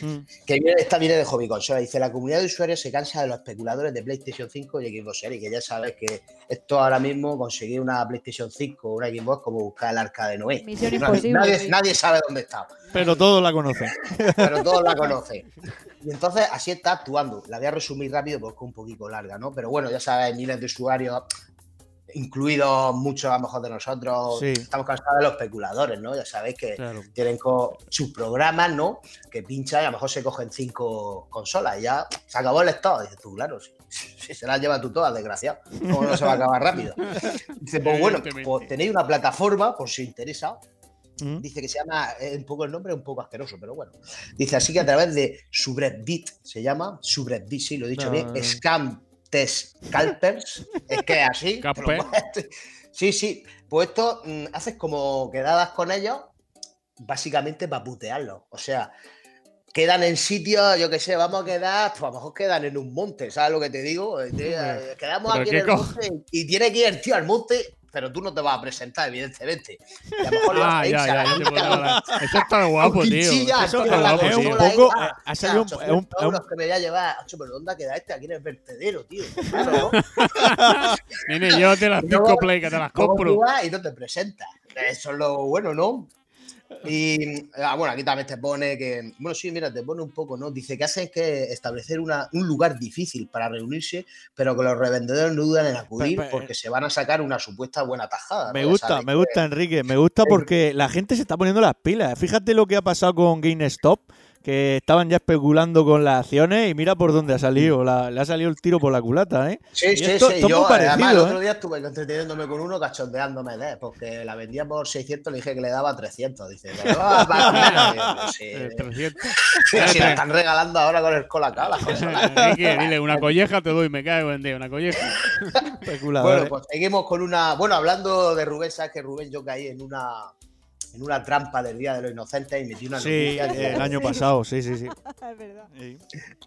Mm. Que viene, esta viene de Hobby Consola. Dice, la comunidad de usuarios se cansa de los especuladores de PlayStation 5 y Xbox Series, que ya sabes que esto ahora mismo conseguir una PlayStation 5 o una Xbox como buscar el arca de Noé. Misión Nadie- imposible, Nadie, sí. nadie sabe dónde está, Pero todos la conocen. pero todos la conocen. Y entonces así está actuando. La voy a resumir rápido porque es un poquito larga, ¿no? Pero bueno, ya sabes, miles de usuarios, incluidos muchos a lo mejor de nosotros, Sí. estamos cansados de los especuladores, ¿no? Ya sabéis que Claro. tienen sus programas, ¿no? Que pinchan y a lo mejor se cogen cinco consolas y ya se acabó el stock. Dices tú, claro, si, si se las lleva tú todas, desgraciado. ¿Cómo no se va a acabar rápido? Dice, pues bueno, pues tenéis una plataforma, por si os interesa. Mm. Dice que se llama, eh, un poco el nombre es un poco asqueroso, pero bueno. Dice así que a través de Subreddit, se llama Subreddit, sí, lo he dicho No, bien. Scam Test Scalpers, es que es así. Sí, sí, pues esto mm, haces como quedadas con ellos, básicamente para putearlos. O sea, quedan en sitios, yo qué sé, vamos a quedar, pues a lo mejor quedan en un monte, ¿sabes lo que te digo? Eh, Quedamos aquí en el monte y tiene que ir el tío al monte, pero tú no te vas a presentar, evidentemente. Y a lo mejor Ah, ya, ya, la te. Eso está guapo, tío. Eso está un poco- eh, ha salido un- 800 es un- es un- euros que me voy a llevar. Ocho, pero ¿dónde queda este? Aquí en el vertedero, tío. Claro, ¿no? Nene, llévate las Y luego- cinco play que te las compro. y no te presentas. Eso es lo bueno, ¿no? Y ah, bueno, aquí también te pone que, bueno, sí, mira, te pone un poco, ¿no? Dice que hacen que establecer una, un lugar difícil para reunirse, pero que los revendedores no dudan en acudir porque se van a sacar una supuesta buena tajada. Me ¿no? Gusta, me que- gusta, Enrique. Me gusta porque la gente se está poniendo las pilas. Fíjate lo que ha pasado con GameStop, que estaban ya especulando con las acciones y mira por dónde ha salido. La- le ha salido el tiro por la culata, ¿eh? Sí, Y sí, esto, sí. esto es Yo, muy además, el parecido, otro ¿eh? día estuve entreteniéndome con uno cachondeándome de porque la vendía por 600, le dije que le daba 300. Dice. Digo, pues sí. Eh, 300. Si la están regalando ahora con el consolas. Enrique, dile, una colleja te doy, me cago en Dios, una colleja. Bueno, ¿eh? pues seguimos con una. Bueno, hablando de Rubén, sabes que Rubén yo caí en una en una trampa del Día de los Inocentes y metí una Sí, noticia que- el año pasado, sí, sí, sí. es verdad.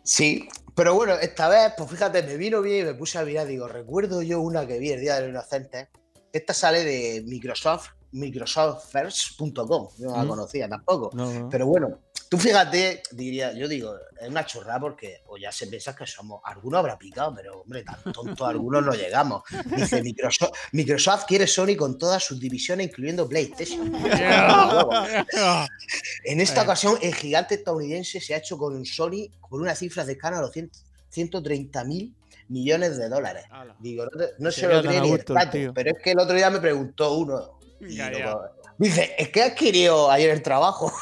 Sí, pero bueno, esta vez, pues fíjate, me vino bien y me puse a mirar, digo, recuerdo yo una que vi el Día de los Inocentes. Esta sale de Microsoft, microsoftfirst.com. Yo no la Mm. conocía tampoco. No, no. Pero bueno, tú fíjate, diría, yo digo, es una chorrada porque o ya se piensa que somos, alguno habrá picado, pero hombre, tan tontos algunos no llegamos. Dice Microsoft, Microsoft quiere Sony con todas sus divisiones, incluyendo PlayStation. En esta ocasión, el gigante estadounidense se ha hecho con Sony por una cifra cercana a los 100 130 mil millones de dólares. Digo, no, te- no se lo cree ni el pato, pero es que el otro día me preguntó uno. y Ya, lo- ya. Dice, es que he adquirido ayer el trabajo.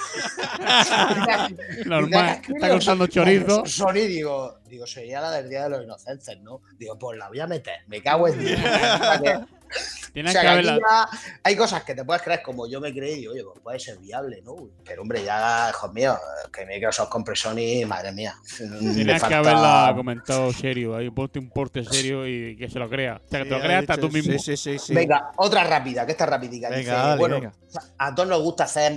Normal, está cortando chorizo. Sony, digo, digo, sería la del Día de los Inocentes, ¿no? Digo, pues la voy a meter, me cago en Dios. O sea, que que aquí haberla. ya hay cosas que te puedes creer como yo me creí, oye, pues puede ser viable, ¿no? Pero hombre, ya, hijos míos, que Microsoft compre Sony, madre mía. Tienes que haberla comentado serio, ahí ponte un porte serio y que se lo crea. O sea, que te lo Sí, creas ha hasta dicho- tú mismo. Sí, sí, sí. sí. Venga, otra rápida, que esta rápida. Venga, Dice, dale, bueno, venga. a todos nos gusta hacer,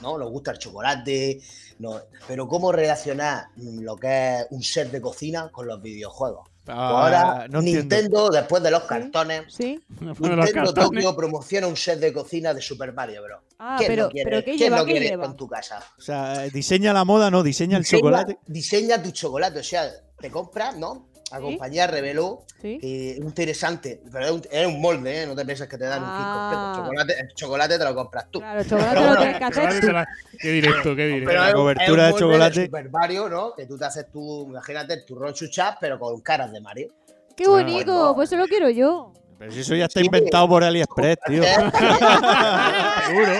¿no? Nos gusta el chocolate, no, pero ¿cómo relacionar lo que es un set de cocina con los videojuegos? Pues Ah, ahora no. Nintendo, después de los cartones, Sí. Los Nintendo cartones. Tokio promociona un set de cocina de Super Mario Bros. Ah, ¿Quién pero, no quiere, pero ¿qué ¿quién lleva? en tu casa? O sea, diseña la moda, no, diseña el Diseña- chocolate. Diseña tu chocolate, o sea, te compras, ¿no? La compañía reveló Sí. que interesante, pero es un, es un molde, ¿eh? No te pienses que te dan un kit Ah. completo. El chocolate, el chocolate te lo compras tú. Claro, el chocolate Pero lo tienes que hacer tú. Qué directo, qué directo. Pero La es un- cobertura es un de chocolate. Super Mario, ¿no? Que tú te haces tu, imagínate, el turrón chuchap, pero con caras de Mario. ¡Qué bonito! Bueno. Pues eso lo quiero yo. Pero si eso ya está Sí. inventado por AliExpress, tío. Seguro.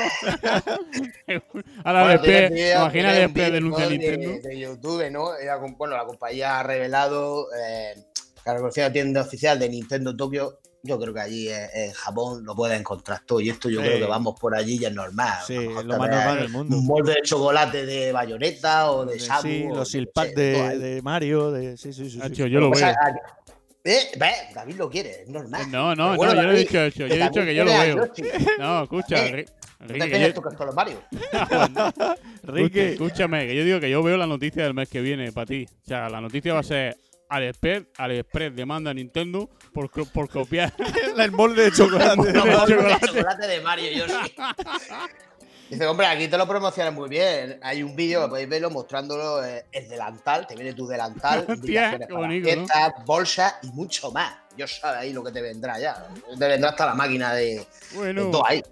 Ahora después, imagina después denuncia de, Nintendo. de YouTube, ¿no? Bueno, la compañía ha revelado eh, que la reconocida tienda oficial de Nintendo Tokio. Yo creo que allí en, en Japón lo puedes encontrar todo. Y esto yo Sí. creo que vamos por allí y es normal. Sí, es lo más normal del mundo. Un molde de chocolate de bayoneta o de Sabu. Sí, los todo de, Mario, de. Sí, sí, sí. yo lo veo. ¿Eh? ¿Ves? David lo quiere, es normal. No, no, bueno, no, yo no he David, dicho eso. Yo he dicho que yo lo veo. Yoshi. No, escucha, Eh, Enri- ¿No te Enrique, que tienes yo- es con los Mario? Ricky. escúchame, que yo digo que yo veo la noticia del mes que viene para ti. O sea, la noticia va a ser AliExpress, AliExpress demanda a Nintendo por, por copiar. el molde de chocolate. De molde de chocolate. chocolate de Mario, yo sí. Dice, hombre, aquí te lo promocionan muy bien. Hay un vídeo que podéis verlo mostrándolo eh, el delantal. Te viene tu delantal, fiestas, bolsas y mucho más. Yo sabes ahí lo que te vendrá ya. Te vendrá hasta la máquina de, todo ahí.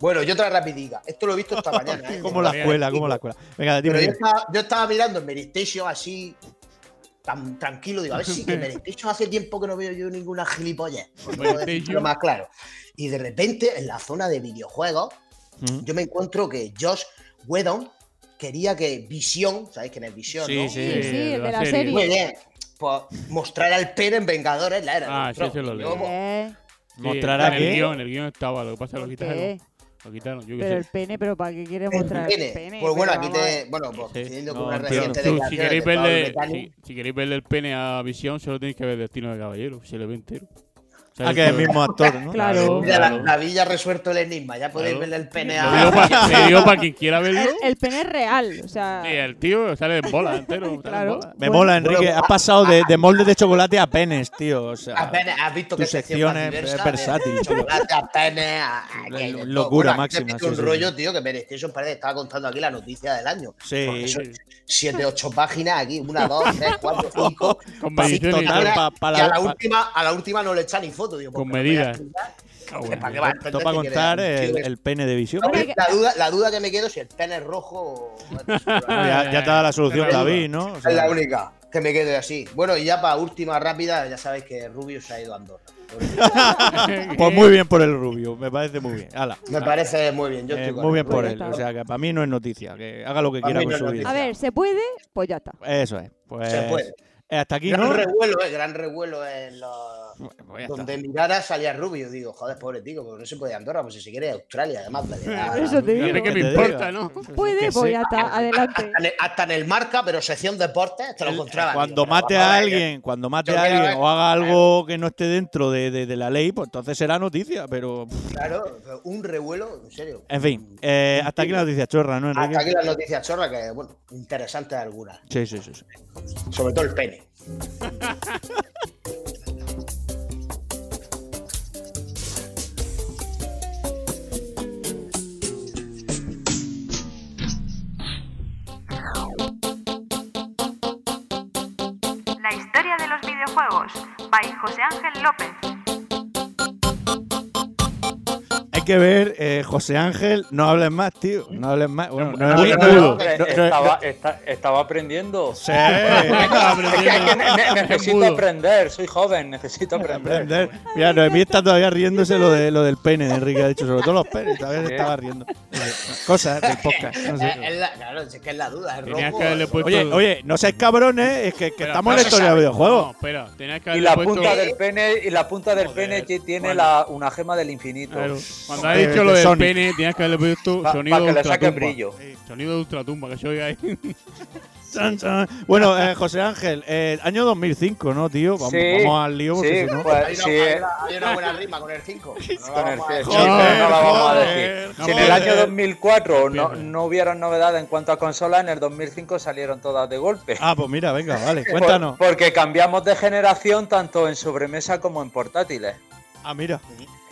Bueno, yo otra rapidica. Esto lo he visto esta mañana. ¿eh? Como la escuela, como la escuela. Venga, dime. Pero yo estaba, yo estaba mirando en Meristation así, tan tranquilo. Digo, a ver si que en Meristation hace tiempo que no veo yo ninguna gilipollez. por no decirlo más claro. Y de repente, en la zona de videojuegos, Mm. yo me encuentro que Josh Whedon quería que Visión, ¿sabéis quién es Visión? Sí, no? sí. Sí, de la serie. Muy bien. Pues mostrar al pene en Vengadores la era. Ah, sí, sí lo ¿Qué? sí, ¿Mostrará en el guion, en el guion estaba, lo que pasa es que lo ¿Por quitaron. Lo quitaron, yo qué Pero el pene, pero ¿para qué quiere el mostrar pene. el pene? Pues bueno, aquí te. Bueno, pues Sí. teniendo No, con una reciente Tú, si, queréis verle, si, si queréis verle el pene a Visión, solo tenéis que ver Destino de Caballero. Se le ve entero. Ah, que es el mismo actor, ¿no? Claro. Mira, la, la villa ha resuelto el enigma. Ya podéis claro. ver el pene a. Te digo para quien quiera verlo. El, el, pene es real. O sea. Sí, el tío sale en bola entero. Claro. En bola. Me mola, Enrique. Bueno, has pasado de, ah, de, moldes de chocolate a penes, tío. O sea, a penes, has visto que sección es versátil. De chocolate a penes. A, a, locura máxima. Es un rollo, tío, que merece. Eso parece que estaba contando aquí la noticia del año. Sí. 7, 8 páginas aquí, 1, 2, 3, 4, 5. Con medición y para a, la última, a la última no le echa ni foto, digo, Con medidas. Para contar el, pene de visión. La, duda, la duda que me quedo es si el pene es rojo o. ya, ya te da la solución, David, ¿no? Es la única que me quede así. Bueno, y ya para última rápida, ya sabéis que Rubio se ha ido a Andorra. pues muy bien por el rubio, me parece muy bien. Me parece muy bien. Yo Eh, con muy bien él. por Pues él. ya O sea que para mí no es noticia. Que haga lo que Para quiera con no su vida. A ver, ¿se puede? Pues ya está. Eso es. Pues Se puede. Eh, hasta aquí, gran ¿no? revuelo, eh, gran revuelo en los. Pues. Donde mirara salía Rubio. Digo, joder, pobre tío, porque no se puede ir a Andorra, pues si se quiere ir a Australia, además. vale, eso te digo. que me importa. ¿no? Puede, pues sí. ya está. Adelante. Hasta en el- Hasta marca, pero sección deportes, te lo encontraba. cuando mate a alguien, cuando mate a alguien ver- o haga algo que no esté dentro de, de- de la ley, pues entonces será noticia. Pero, Claro, un revuelo, en serio. en fin, eh, hasta aquí la noticia chorra, ¿no, Enrique? Hasta aquí las noticias chorras, que, bueno, interesantes algunas. Sí, sí, sí. sí. Sobre todo el pene. La historia de los videojuegos, by José Ángel López. Que ver, eh, José Ángel, no hables más, tío. No hables más. Bueno, no, Muy no- no- mudo. no- no- estaba, esta- estaba aprendiendo. Sí. Es que hay que- ne- ne- necesito aprender, soy joven, necesito aprender. aprender. Mira, Noemí está todavía riéndose lo de lo del pene de Enrique, ha dicho, sobre todo los penes, todavía se estaba riendo. Cosas del podcast. no sé. Es- es la- claro, es que es la duda, es rojo. puesto- Oye, oye, no seáis cabrones, es que, estamos en la historia de sabe. No, videojuegos. espera, tenías que Y la puesto. punta del pene, y la punta del Joder, pene que tiene bueno. la, una gema del infinito. Claro, Cuando De- has dicho de lo del Sonic. pene, tenías que haberle puesto Pa- sonido pa' que de ultratumba. brillo. Sí, Sonido de ultratumba, que se oiga ahí. Chan, chan. Bueno, eh, José Ángel, eh, año 2005, ¿no, tío? Vamos, Sí, vamos al lío porque sí, si no. pues, Hay una, sí, hay una- hay una buena rima con el 5. con el C, sí, Joder, pero no la vamos a decir. Si en el año 2004 no, no hubieron novedades en cuanto a consolas, en el 2005 salieron todas de golpe. Ah, pues mira, venga, vale, Por- cuéntanos. porque cambiamos de generación tanto en sobremesa como en portátiles. Ah, mira,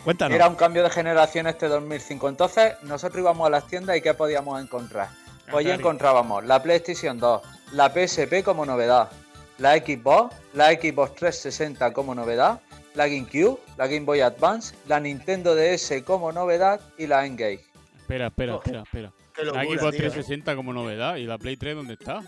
cuéntanos. Era un cambio de generación este 2005. Entonces, nosotros íbamos a las tiendas y ¿qué podíamos encontrar? Pues ya encontrábamos la PlayStation 2, la PSP como novedad, la Xbox, la Xbox 360 como novedad, la GameCube, la Game Boy Advance, la Nintendo DS como novedad y la Engage. espera, espera, espera, espera. La Xbox tío. 360 como novedad. ¿Y la Play 3 dónde está?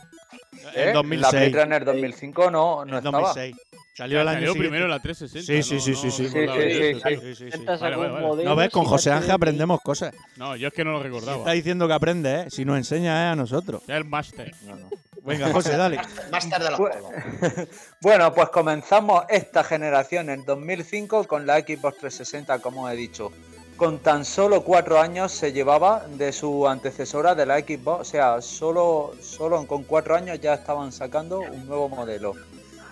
¿Eh? En 2006. La Play 3 en el 2005 no, no En estaba. 2006. Salió el año Salió siguiente. primero la 360. Sí, sí, sí, no sí, sí. Vale, algún vale, vale. modelo, No ves, con si José Ángel aprendemos cosas. No, yo es que no lo recordaba. Está diciendo que aprende, ¿eh? Si nos enseña, ¿eh? A nosotros. El Master. No, no. Venga, José, dale. Más tarde a los Pues- juegos. Bueno, pues comenzamos esta generación en 2005 con la Xbox 360, como he dicho. Con tan solo cuatro años se llevaba de su antecesora de la Xbox, o sea, solo, solo con cuatro años ya estaban sacando un nuevo modelo.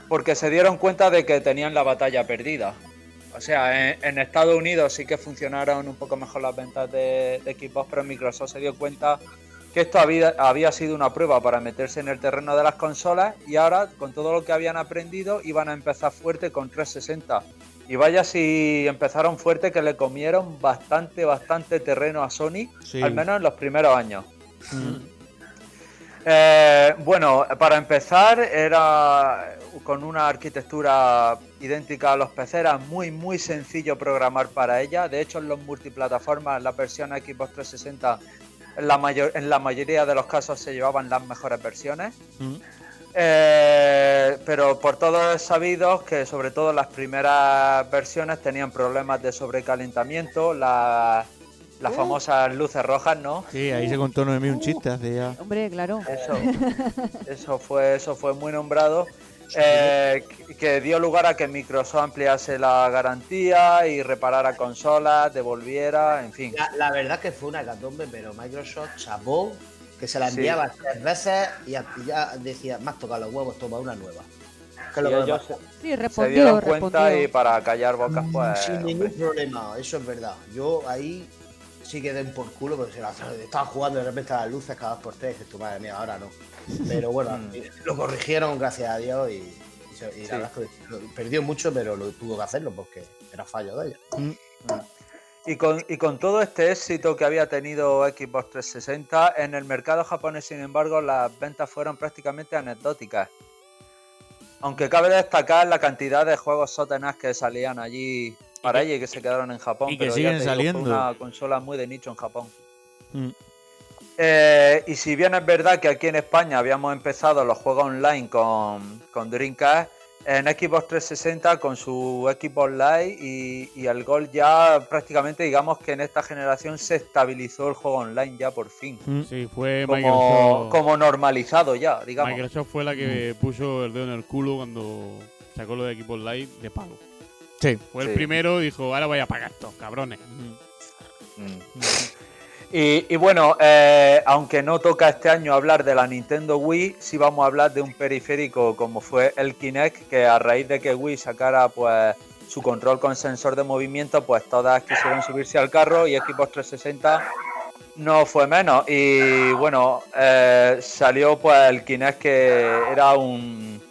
Porque se dieron cuenta de que tenían la batalla perdida. O sea, en, Estados Unidos sí que funcionaron un poco mejor las ventas de, de Xbox, pero Microsoft se dio cuenta que esto había, había sido una prueba para meterse en el terreno de las consolas y ahora con todo lo que habían aprendido iban a empezar fuerte con 360. Y vaya si empezaron fuerte que le comieron bastante, bastante terreno a Sony, Sí. al menos en los primeros años. Mm. Eh, bueno, para empezar era con una arquitectura idéntica a los PC, era muy muy sencillo programar para ella. De hecho, en los multiplataformas, la versión Xbox 360 en la, mayor, en la mayoría de los casos se llevaban las mejores versiones. Mm. Eh, pero por todos es sabido que sobre todo las primeras versiones tenían problemas de sobrecalentamiento, la- las famosas luces rojas, ¿no? Sí, ahí se contó Noemí un chiste hace ya. Hombre, claro. Eso, eso fue, eso fue muy nombrado. eh, que- que dio lugar a que Microsoft ampliase la garantía y reparara consolas, devolviera, en fin. La, la verdad que fue una hecatombe, pero Microsoft chapó que se la Sí. enviaba tres veces y ya decía, más toca los huevos, toma una nueva. Que lo que. Sí, se respondió, dieron cuenta respondió. y para callar bocas, pues. Sin ningún hombre. problema, eso es verdad. Yo ahí sí que den por culo, porque se la, estaba jugando de repente a las luces cada dos por tres, y dices, tu madre mía, ahora no. Pero bueno, Mm. lo corrigieron, gracias a Dios, y, y se- y la Sí. verdad es que lo- perdió mucho, pero lo tuvo que hacerlo porque era fallo de ella. Y con, y con todo este éxito que había tenido Xbox 360, en el mercado japonés, sin embargo, las ventas fueron prácticamente anecdóticas. Aunque cabe destacar la cantidad de juegos sótenas que salían allí para ella y que se quedaron en Japón. y que pero ya siguen te digo, fue saliendo. una consola muy de nicho en Japón. Mm. Eh, y si bien es verdad que aquí en España habíamos empezado los juegos online con, con Dreamcast, en Xbox 360 con su Xbox Live y, y el Gol ya prácticamente digamos que en esta generación se estabilizó el juego online ya por fin. Sí, fue Como, Microsoft. como normalizado ya, digamos. Microsoft fue la que puso el dedo en el culo cuando sacó lo de Xbox Live de pago. Sí. Fue el primero dijo, ahora voy a pagar estos cabrones. Y, bueno, eh, aunque no toca este año hablar de la Nintendo Wii, sí vamos a hablar de un periférico como fue el Kinect, que a raíz de que Wii sacara pues su control con sensor de movimiento, pues todas quisieron subirse al carro y Xbox 360 no fue menos. Y bueno, eh, salió pues el Kinect que era un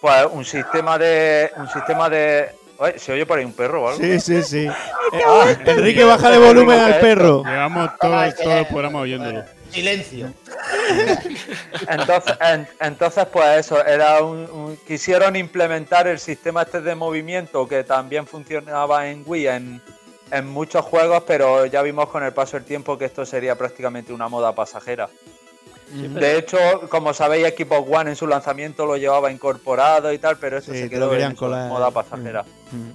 pues un sistema de un sistema de Oye, se oye por ahí un perro o algo. Sí, sí, sí. Eh, ah, Enrique, bájale volumen al perro. Llevamos todo, todo el programa oyéndolo. Silencio. Entonces, en- entonces, pues eso, era un, un- quisieron implementar el sistema este de movimiento que también funcionaba en Wii en, en muchos juegos, pero ya vimos con el paso del tiempo que esto sería prácticamente una moda pasajera. De hecho, como sabéis, Xbox One en su lanzamiento lo llevaba incorporado y tal, pero eso Sí, se quedó querían en colar. moda pasajera. Mm.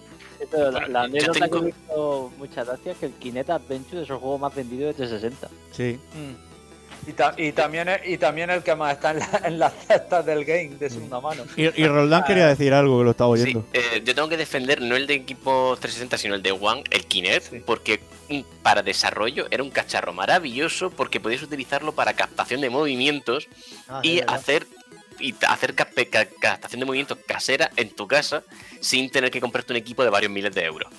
Pero la, la anécdota tengo- que he visto muchas gracias que el Kinect Adventure es el juego más vendido de 360. Sí. Y, ta- y también, y también el que más está en, la- en las cestas del game de segunda mano. Y, y Roldán quería decir algo que lo estaba oyendo. Eh, yo tengo que defender no el de equipo 360, sino el de One, el Kinect, porque mm, para desarrollo era un cacharro maravilloso porque podías utilizarlo para captación de movimientos Ah, y hacer y hacer cap- ca- captación de movimientos casera en tu casa sin tener que comprarte un equipo de varios miles de euros.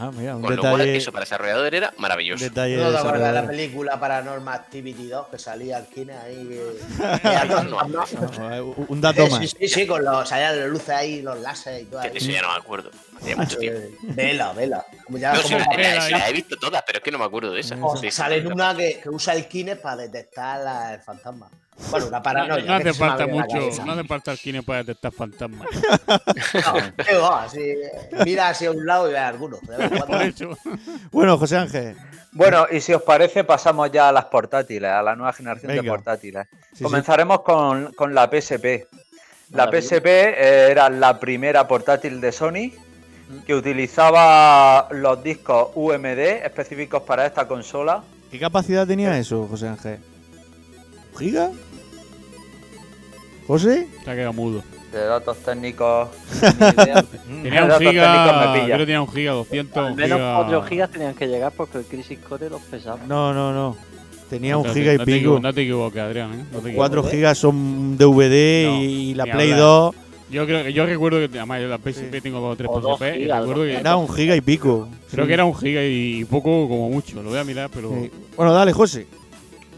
Ajá, mira, un Con lo cual, detalle. eso para desarrollador era maravilloso. detalle ¿No te acuerdas de la película Paranormal Activity 2 que salía al kine ahí? que- No, no, No, eh, un dato más. sí, sí, sí, con los, salían las luces ahí, los láser y todo. Eso ya no me acuerdo. Hacía mucho tiempo. Vela, vela. Como ya, No, sí, la- he visto todas, pero es que no me acuerdo de esa. o Sí, sale en una que, que usa el kine para detectar la- el fantasma. Bueno, una No, paranoia. no hace falta la mucho, no hace falta el Kinect para detectar fantasmas. No, qué va, así, mira hacia un lado y ve a algunos. Bueno, José Ángel. Bueno, y si os parece, pasamos ya a las portátiles, a la nueva generación de portátiles. Sí, Comenzaremos Con, con la PSP. La. PSP eh, era la primera portátil de Sony que utilizaba los discos UMD específicos para esta consola. ¿Qué capacidad tenía eso, José Ángel? ¿Un ¿Giga? ¿José? Se ha quedado mudo. De datos técnicos. Tenía un giga, creo que tenía un giga 200. Al menos giga- 4 gigas tenían que llegar porque el Crisis Core los pesaba. No, no, no. Tenía un No giga y no pico. No te equivoques, Adrián. ¿eh? No te 4 equivoques. gigas son DVD No, y la Play hablar. 2 Yo creo que yo recuerdo que además yo la PSP tengo dos o tres O dos PSP y gigas, recuerdo que era un giga y pico. creo Sí. que era un giga y poco como mucho. Lo voy a mirar, pero Sí. Bueno, dale, José.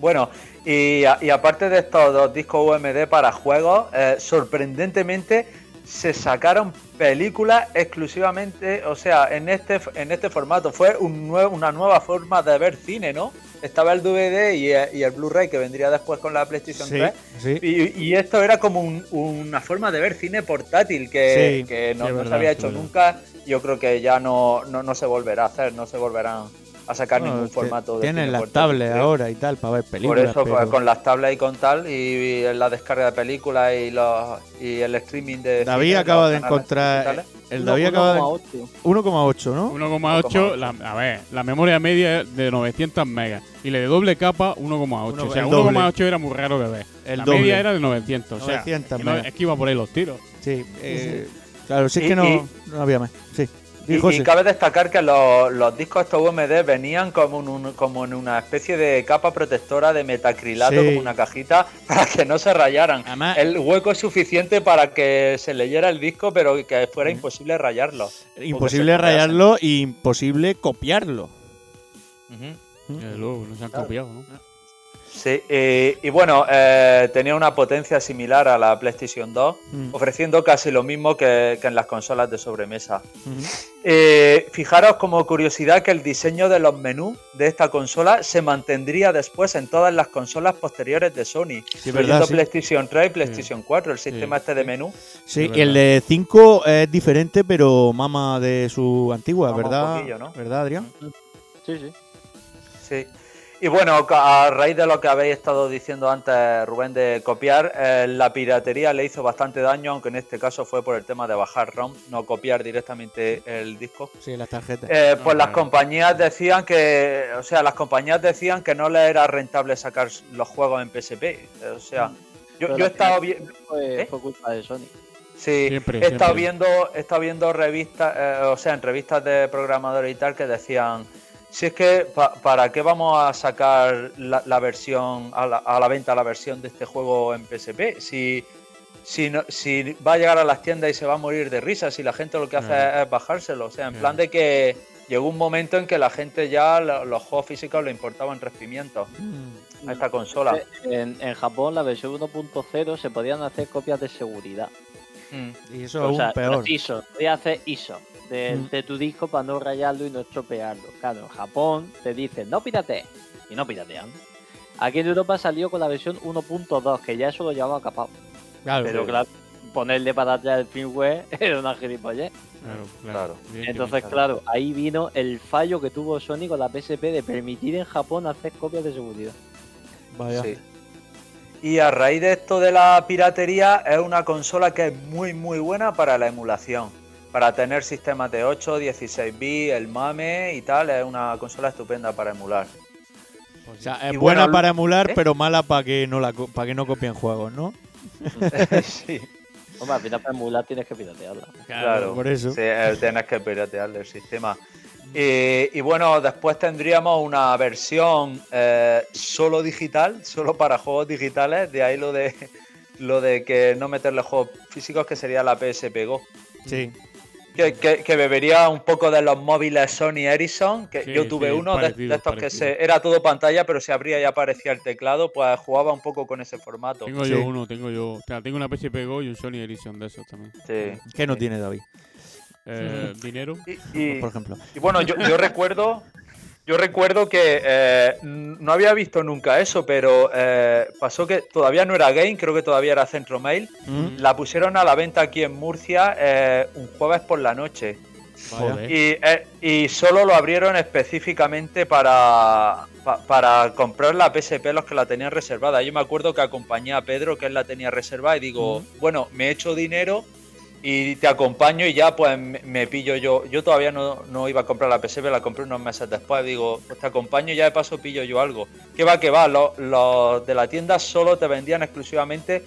Bueno, y, a- y aparte de estos dos discos UMD para juegos, eh, sorprendentemente se sacaron películas exclusivamente, o sea, en este en este formato. Fue un nue- una nueva forma de ver cine, ¿no? Estaba el DVD y, y el Blu-ray que vendría después con la PlayStation Sí, 3. sí. Y, y esto era como un- una forma de ver cine portátil que, Sí, que no, verdad, se había hecho nunca. Yo creo que ya no, no, no se volverá a hacer, no se volverán a sacar Bueno, ningún formato de Tienen las tablets ahora y tal para ver Por películas. eso, pero- con las tablets y con tal, y, y la descarga de películas y, los, y el streaming de. David cine, acaba de encontrar. El David acaba de. 1,8. 1,8, ¿no? 1,8. la- A ver, la memoria media es de 900 megas y la de doble capa 1,8. Uno- O sea, el doble. 1,8 era muy raro de ver. El la doble. media era de 900. O sea, 900 que no- megas. es que iba por ahí los tiros. Sí, eh, claro, si es que no, no había más. Sí. Y, Y, y cabe destacar que los, los discos estos UMD venían como en, un- como en una especie de capa protectora de metacrilato, Sí. como una cajita, para que no se rayaran. Además- el hueco es suficiente para que se leyera el disco, pero que fuera imposible rayarlo. imposible rayarlo e imposible copiarlo. Desde luego, no se han Claro. copiado, ¿no? Sí, y, y bueno, eh, tenía una potencia similar a la PlayStation 2, Mm. ofreciendo casi lo mismo que, que en las consolas de sobremesa. Eh, fijaros como curiosidad que el diseño de los menús de esta consola se mantendría después en todas las consolas posteriores de Sony, incluyendo verdad, sí. PlayStation 3 y PlayStation 4, el sistema este de menú. Sí, y el de 5 es diferente, pero mama de su antigua, Mama un ¿verdad? poquillo, ¿no? ¿Verdad, Adrián? Sí, sí. Sí. Y bueno, a raíz de lo que habéis estado diciendo antes, Rubén, de copiar, eh, la piratería le hizo bastante daño, aunque en este caso fue por el tema de bajar ROM, no copiar directamente el disco. Sí, las tarjetas. Eh, Ah, pues las compañías decían que, o sea, las compañías decían que no les era rentable sacar los juegos en PSP. eh, O sea, yo, he estado final viendo. Fue, fue culpa de Sony. Sí, Siempre, he estado siempre. viendo, he estado viendo revistas, eh, o sea, en revistas de programadores y tal que decían, si es que pa- para qué vamos a sacar la, la versión a la, a la venta la versión de este juego en PSP, si si, no- si va a llegar a las tiendas y se va a morir de risa, si la gente lo que hace es bajárselo, o sea, en plan de que llegó un momento en que la gente ya lo- los juegos físicos le importaban tres pimientos Mm. a esta consola. En, en Japón, la versión 1.0 se podían hacer copias de seguridad. Mm. Y eso o aún sea, peor. ISO, podía hacer ISO de, Mm. de tu disco para no rayarlo y no estropearlo. Claro, en Japón te dicen no piratees y no piratean. Aquí en Europa salió con la versión 1.2, que ya eso lo llevaba capaz. Claro. Pero claro, ponerle para atrás el firmware era una gilipollez. Claro, claro. Claro. Entonces, claro, ahí vino el fallo que tuvo Sony con la PSP de permitir en Japón hacer copias de seguridad. Vaya. Sí. Y a raíz de esto de la piratería, es una consola que es muy muy buena para la emulación. Para tener sistemas de 8, 16 bits, el MAME y tal, es una consola estupenda para emular. O sea, es Y buena bueno, para emular, ¿eh? pero mala para que no la para que no copien juegos, ¿no? sí, Hombre, al final para emular tienes que piratearla. claro. por eso. Sí, eh, tienes que piratearle el sistema. Y, y bueno, después tendríamos una versión eh, solo digital, solo para juegos digitales, de ahí lo de lo de que no meterle juegos físicos, que sería la PSP Go. Sí. Que, que- que bebería un poco de los móviles Sony Ericsson, que Sí, yo tuve sí, uno de- parecido, de, estos que se era todo pantalla, pero se abría y aparecía el teclado, pues jugaba un poco con ese formato. Tengo Sí. yo uno, tengo yo. O sea, tengo una PSP Go y un Sony Ericsson de esos también. Sí. ¿Qué no Sí. tiene David? Eh, dinero. Y, y- Por ejemplo. y bueno, yo, yo recuerdo, yo recuerdo que eh, no había visto nunca eso, pero eh, pasó que todavía no era Game, creo que todavía era Centro Mail. Mm. La pusieron a la venta aquí en Murcia eh, un jueves por la noche. Y, eh, y solo lo abrieron específicamente para, pa- para comprar la PSP los que la tenían reservada. Yo me acuerdo que acompañé a Pedro, que él la tenía reservada, y digo, bueno, me echo dinero y te acompaño y ya pues me, pillo yo. Yo todavía no, no iba a comprar la PSP, la compré unos meses después. Digo, pues te acompaño y ya de paso pillo yo algo. Que va, que va, los, los de la tienda solo te vendían exclusivamente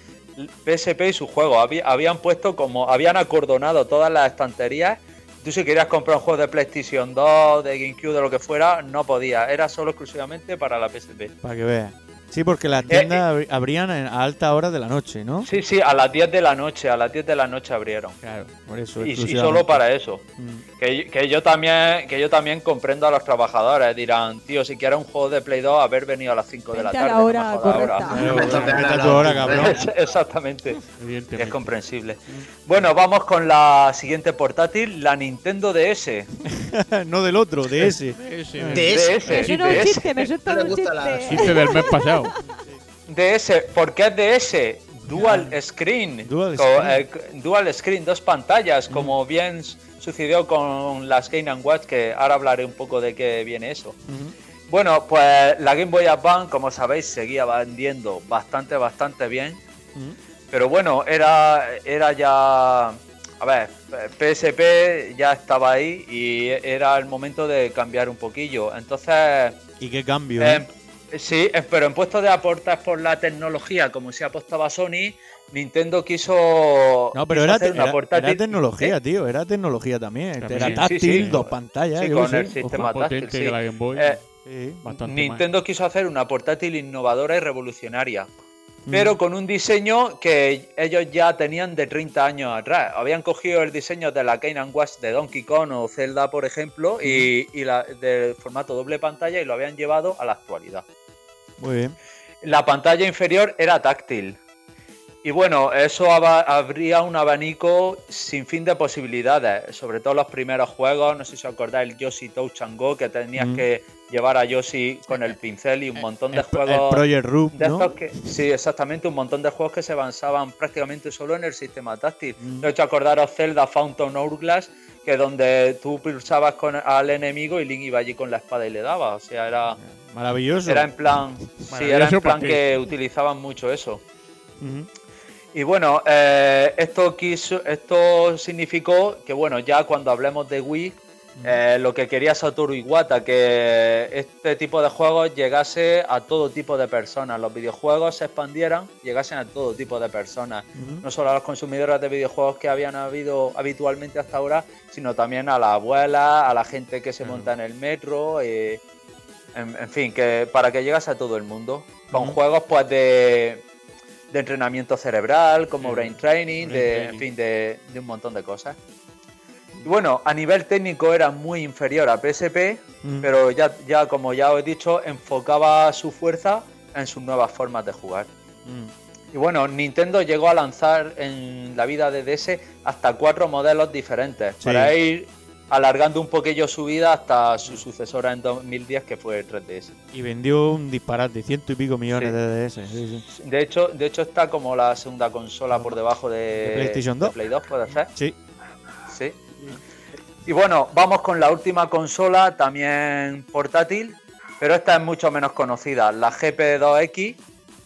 PSP y sus juegos. Habí- habían puesto como, habían acordonado todas las estanterías. Tú si querías comprar un juego de PlayStation 2, de GameCube, de lo que fuera, no podías. Era solo exclusivamente para la PSP. Para que veas. Sí, porque Eh, las tiendas abri- abrían en- a alta hora de la noche, ¿no? Sí, sí, a las 10 de la noche, a las 10 de la noche abrieron. Claro, por eso. Y, y solo para eso. Mm. Que, que yo también que yo también comprendo a los trabajadores. Dirán, tío, si quieres un juego de Play 2, haber venido a las 5 de la Vente a tarde. la no hora me jodas correcta. ahora. Claro, me. Exactamente. Es comprensible. Bueno, vamos con la siguiente portátil, la Nintendo DS. no del otro, de ese. Ese, De ese. DS, Eso no es un DS. chiste, me suelta No le un gusta la- chiste. Chiste del mes pasado. DS, ¿por qué DS? Dual screen. Dual screen. eh, dual screen, dos pantallas, como bien s- sucedió con las Game Watch, que ahora hablaré un poco de qué viene eso. Bueno, pues la Game Boy Advance, como sabéis, seguía vendiendo bastante, bastante bien. Pero bueno, era, era ya. A ver, PSP ya estaba ahí y era el momento de cambiar un poquillo. Entonces. ¿Y qué cambio? eh? eh, sí, eh, pero en puesto de aportar por la tecnología, como se apostaba Sony, Nintendo quiso. No, pero quiso era, hacer te- una era- portátil- era tecnología, ¿Eh? tío. Era tecnología también. También. Era táctil, sí, sí. dos pantallas. Sí, con el sistema táctil. que la Game Boy. Eh, Sí. Bastante Nintendo quiso hacer una portátil innovadora y revolucionaria. Pero con un diseño que ellos ya tenían de 30 años atrás. Habían cogido el diseño de la Game Watch de Donkey Kong o Zelda, por ejemplo, y, y la, del formato doble pantalla y lo habían llevado a la actualidad. Muy bien. La pantalla inferior era táctil. Y bueno, eso aba- abría un abanico sin fin de posibilidades, sobre todo los primeros juegos, no sé si os acordáis, el Yoshi Touch and Go, que tenías Mm. que llevar a Yoshi con el pincel y un montón de El juegos... Project Room, de ¿no? que- sí, exactamente, un montón de juegos que se avanzaban prácticamente solo en el sistema táctil. Mm. De hecho, acordaros Zelda Fountain Hourglass, que donde tú pulsabas con, al enemigo y Link iba allí con la espada y le daba. O sea, era, Maravilloso. era en plan, sí, era en plan que utilizaban mucho eso. Ujú. Y bueno, eh, esto quiso, esto significó que bueno, ya cuando hablemos de Wii, eh, lo que quería Satoru Iwata, que este tipo de juegos llegase a todo tipo de personas, los videojuegos se expandieran, llegasen a todo tipo de personas, no solo a los consumidores de videojuegos que habían habido habitualmente hasta ahora, sino también a la abuela, a la gente que se monta en el metro, eh, en, en fin, que para que llegase a todo el mundo, con juegos pues de, de entrenamiento cerebral, como brain training, Brain de, training. en fin, de, de un montón de cosas. Y bueno, a nivel técnico era muy inferior a PSP, Mm. pero ya, ya como ya os he dicho, enfocaba su fuerza en sus nuevas formas de jugar. Mm. Y bueno, Nintendo llegó a lanzar en la vida de DS hasta cuatro modelos diferentes Sí. para ir alargando un poquillo su vida hasta su sucesora en 2010 que fue el 3DS. Y vendió un disparate, ciento y pico millones Sí. de DS. Sí, sí. De hecho, de hecho está como la segunda consola por debajo de, ¿De PlayStation de 2? Play 2, puede ser. Sí. Sí. Y bueno, vamos con la última consola, también portátil, pero esta es mucho menos conocida, la GP2X,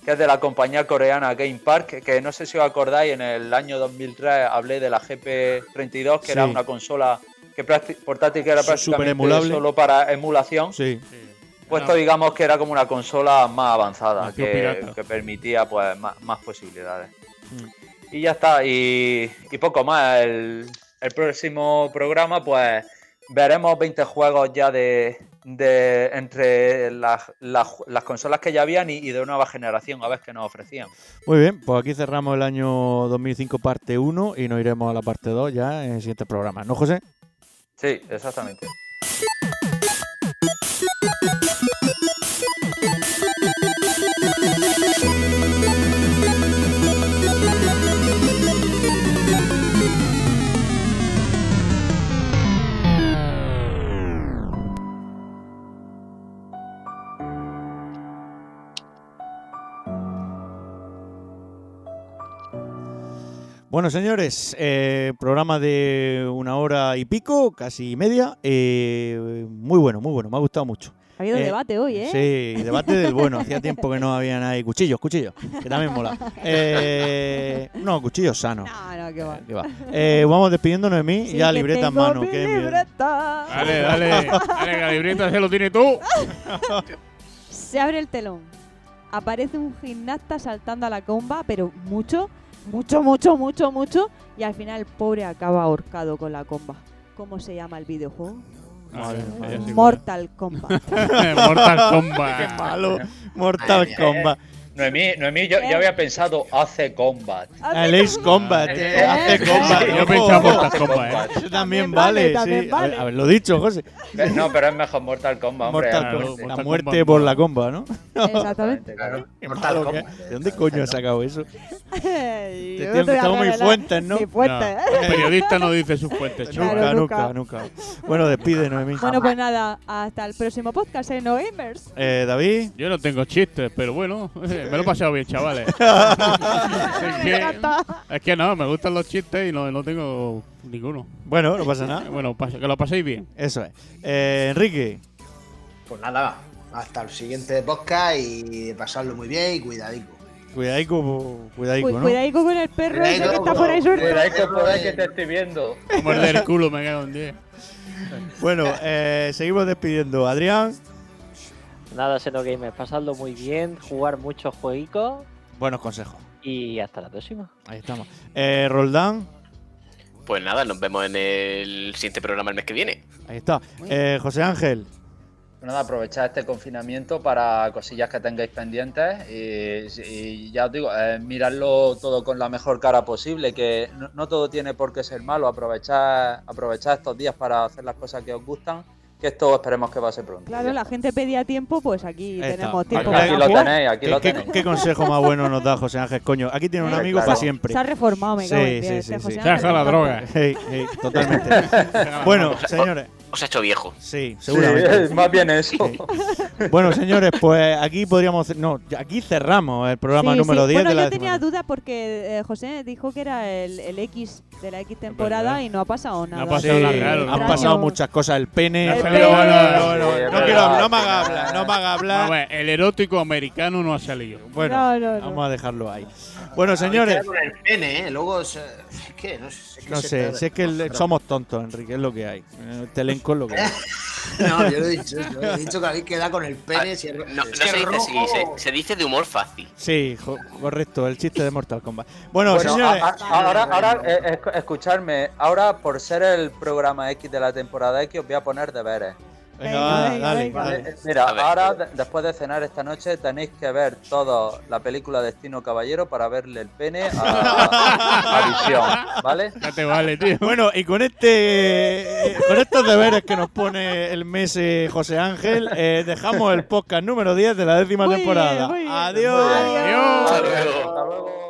que es de la compañía coreana Game Park, que no sé si os acordáis, en el año 2003 hablé de la GP32, que era una consola que portátil que era prácticamente superemulable. solo para emulación. Sí. Puesto, digamos, que era como una consola más avanzada, que, permitía pues más, más posibilidades. Mm. Y ya está, y, y poco más. El, el próximo programa, pues veremos 20 juegos ya de, de entre las, las- las consolas que ya habían y, y de nueva generación, a ver qué nos ofrecían. Muy bien, pues aquí cerramos el año 2005 parte 1 y nos iremos a la parte 2 ya en el siguiente programa. ¿No, José? Sí, exactamente. Bueno, señores, eh, programa de una hora y pico, casi media. eh, muy bueno, muy bueno, me ha gustado mucho. Ha habido Eh, debate hoy, ¿eh? Sí, debate del bueno. Hacía tiempo que no habían ahí cuchillos, cuchillos, que también mola. Eh, no, cuchillos sanos. No, no, que va. Eh, vamos despidiéndonos de mí, Sí, ya libreta en mano. mi qué libreta. Dale, dale, dale, que la libreta se lo tiene tú. Se abre el telón. Aparece un gimnasta saltando a la comba, pero mucho, mucho, mucho, mucho, mucho. Y al final el pobre acaba ahorcado con la comba. ¿Cómo se llama el videojuego? Sé Mortal Kombat. Mortal Kombat. Qué malo. Mortal Kombat. Noemí, Noemí yo, yo había pensado hace combat. El Ace Combat, eh, Eh, hace combat. sí, Yo pensaba. Mortal Kombat, ¿eh? Eso también También vale, vale, también sí. vale. Haber- Haberlo dicho, José. Eh, No, pero es mejor Mortal Kombat, hombre. Mortal claro, Kombat. Mortal La Kombat muerte por la comba, ¿no? Exactamente. Claro, Mortal Kombat. ¿De dónde coño has sacado eso? A estamos muy fuentes, ¿no? Mi fuente, No, ¿eh? el periodista no dice sus fuentes, Nunca. Claro, nunca, nunca. Bueno, despide, Noemí. Bueno, pues nada, hasta el próximo podcast en Gamers. Eh, David. Yo no tengo chistes, pero bueno, me lo he pasado bien, chavales. es, que, es que no, me gustan los chistes y no, no tengo ninguno. Bueno, no pasa nada. Bueno, pas- que lo paséis bien. Eso es. Eh, Enrique. Pues nada, hasta el siguiente podcast y pasarlo muy bien y cuidadico. Cuidadico, cuidadico, Uy, ¿no? cuidadico con el perro ese que está por ahí suelto. Mira, hay que poder que te estoy viendo. Morder el culo, me cago en 10. Bueno, eh, seguimos despidiendo. Adrián. Nada, Xenogamer, pasadlo muy bien, jugar muchos jueguicos Buenos consejos. y hasta la próxima. Ahí estamos. Eh, Roldán. Pues nada, nos vemos en el siguiente programa el mes que viene. Ahí está. Eh, José Ángel. Pues nada, aprovechad este confinamiento para cosillas que tengáis pendientes y, y ya os digo, eh, miradlo todo con la mejor cara posible, que no, no todo tiene por qué ser malo, aprovechad, aprovechad estos días para hacer las cosas que os gustan que esto esperemos que pase pronto. Claro, la gente pedía tiempo, pues aquí Está. tenemos tiempo. Aquí lo tenéis, aquí ¿Qué, lo qué- tenéis. qué consejo más bueno nos da José Ángel, coño? Aquí tiene un amigo claro. para siempre. Se ha reformado, me cago en Sí, sí, este sí, sí. Se ha dejado la encanta. Hey, hey, totalmente. bueno, señores. Os ha hecho viejo. Sí, seguramente. Sí, más bien eso. Bueno, señores, pues aquí podríamos. No, aquí cerramos el programa Sí, número sí. 10 Bueno, de la yo tenía duda porque eh, José dijo que era el, el X de la X temporada y no ha pasado nada. Sí, raro, han ¿no? pasado muchas cosas. El pene. El Pero pene. bueno, no, no, no, no quiero, no me haga hablar, no me haga hablar. ver, el erótico americano no ha salido. Bueno, No, no, no. vamos a dejarlo ahí. Bueno, señores, el pene, ¿eh? Luego, es, eh, es que no sé. es que no sé, pierde. si es que el- somos tontos, Enrique, es lo que hay. Este elenco lo. No, yo no he dicho eso. He dicho que aquí queda con el pene. si es ro- Ah, No, no es se dice así, se, se dice de humor fácil. Sí, jo- correcto, el chiste de Mortal Kombat. Bueno, Bueno, señores. a- a- ahora, ahora eh, esc- escuchadme, ahora por ser el programa X de la temporada X os voy a poner deberes. Venga, va, dale, Vale, eh, Mira, A ver. ahora de- después de cenar esta noche tenéis que ver toda la película Destino Caballero para verle el pene a, a Visión, ¿vale? Ya te vale, tío. Bueno, y con este con estos deberes que nos pone el mes eh, José Ángel, eh, dejamos el podcast número 10 de la décima Muy temporada. bien. Adiós. Adiós. Hasta luego. Hasta luego.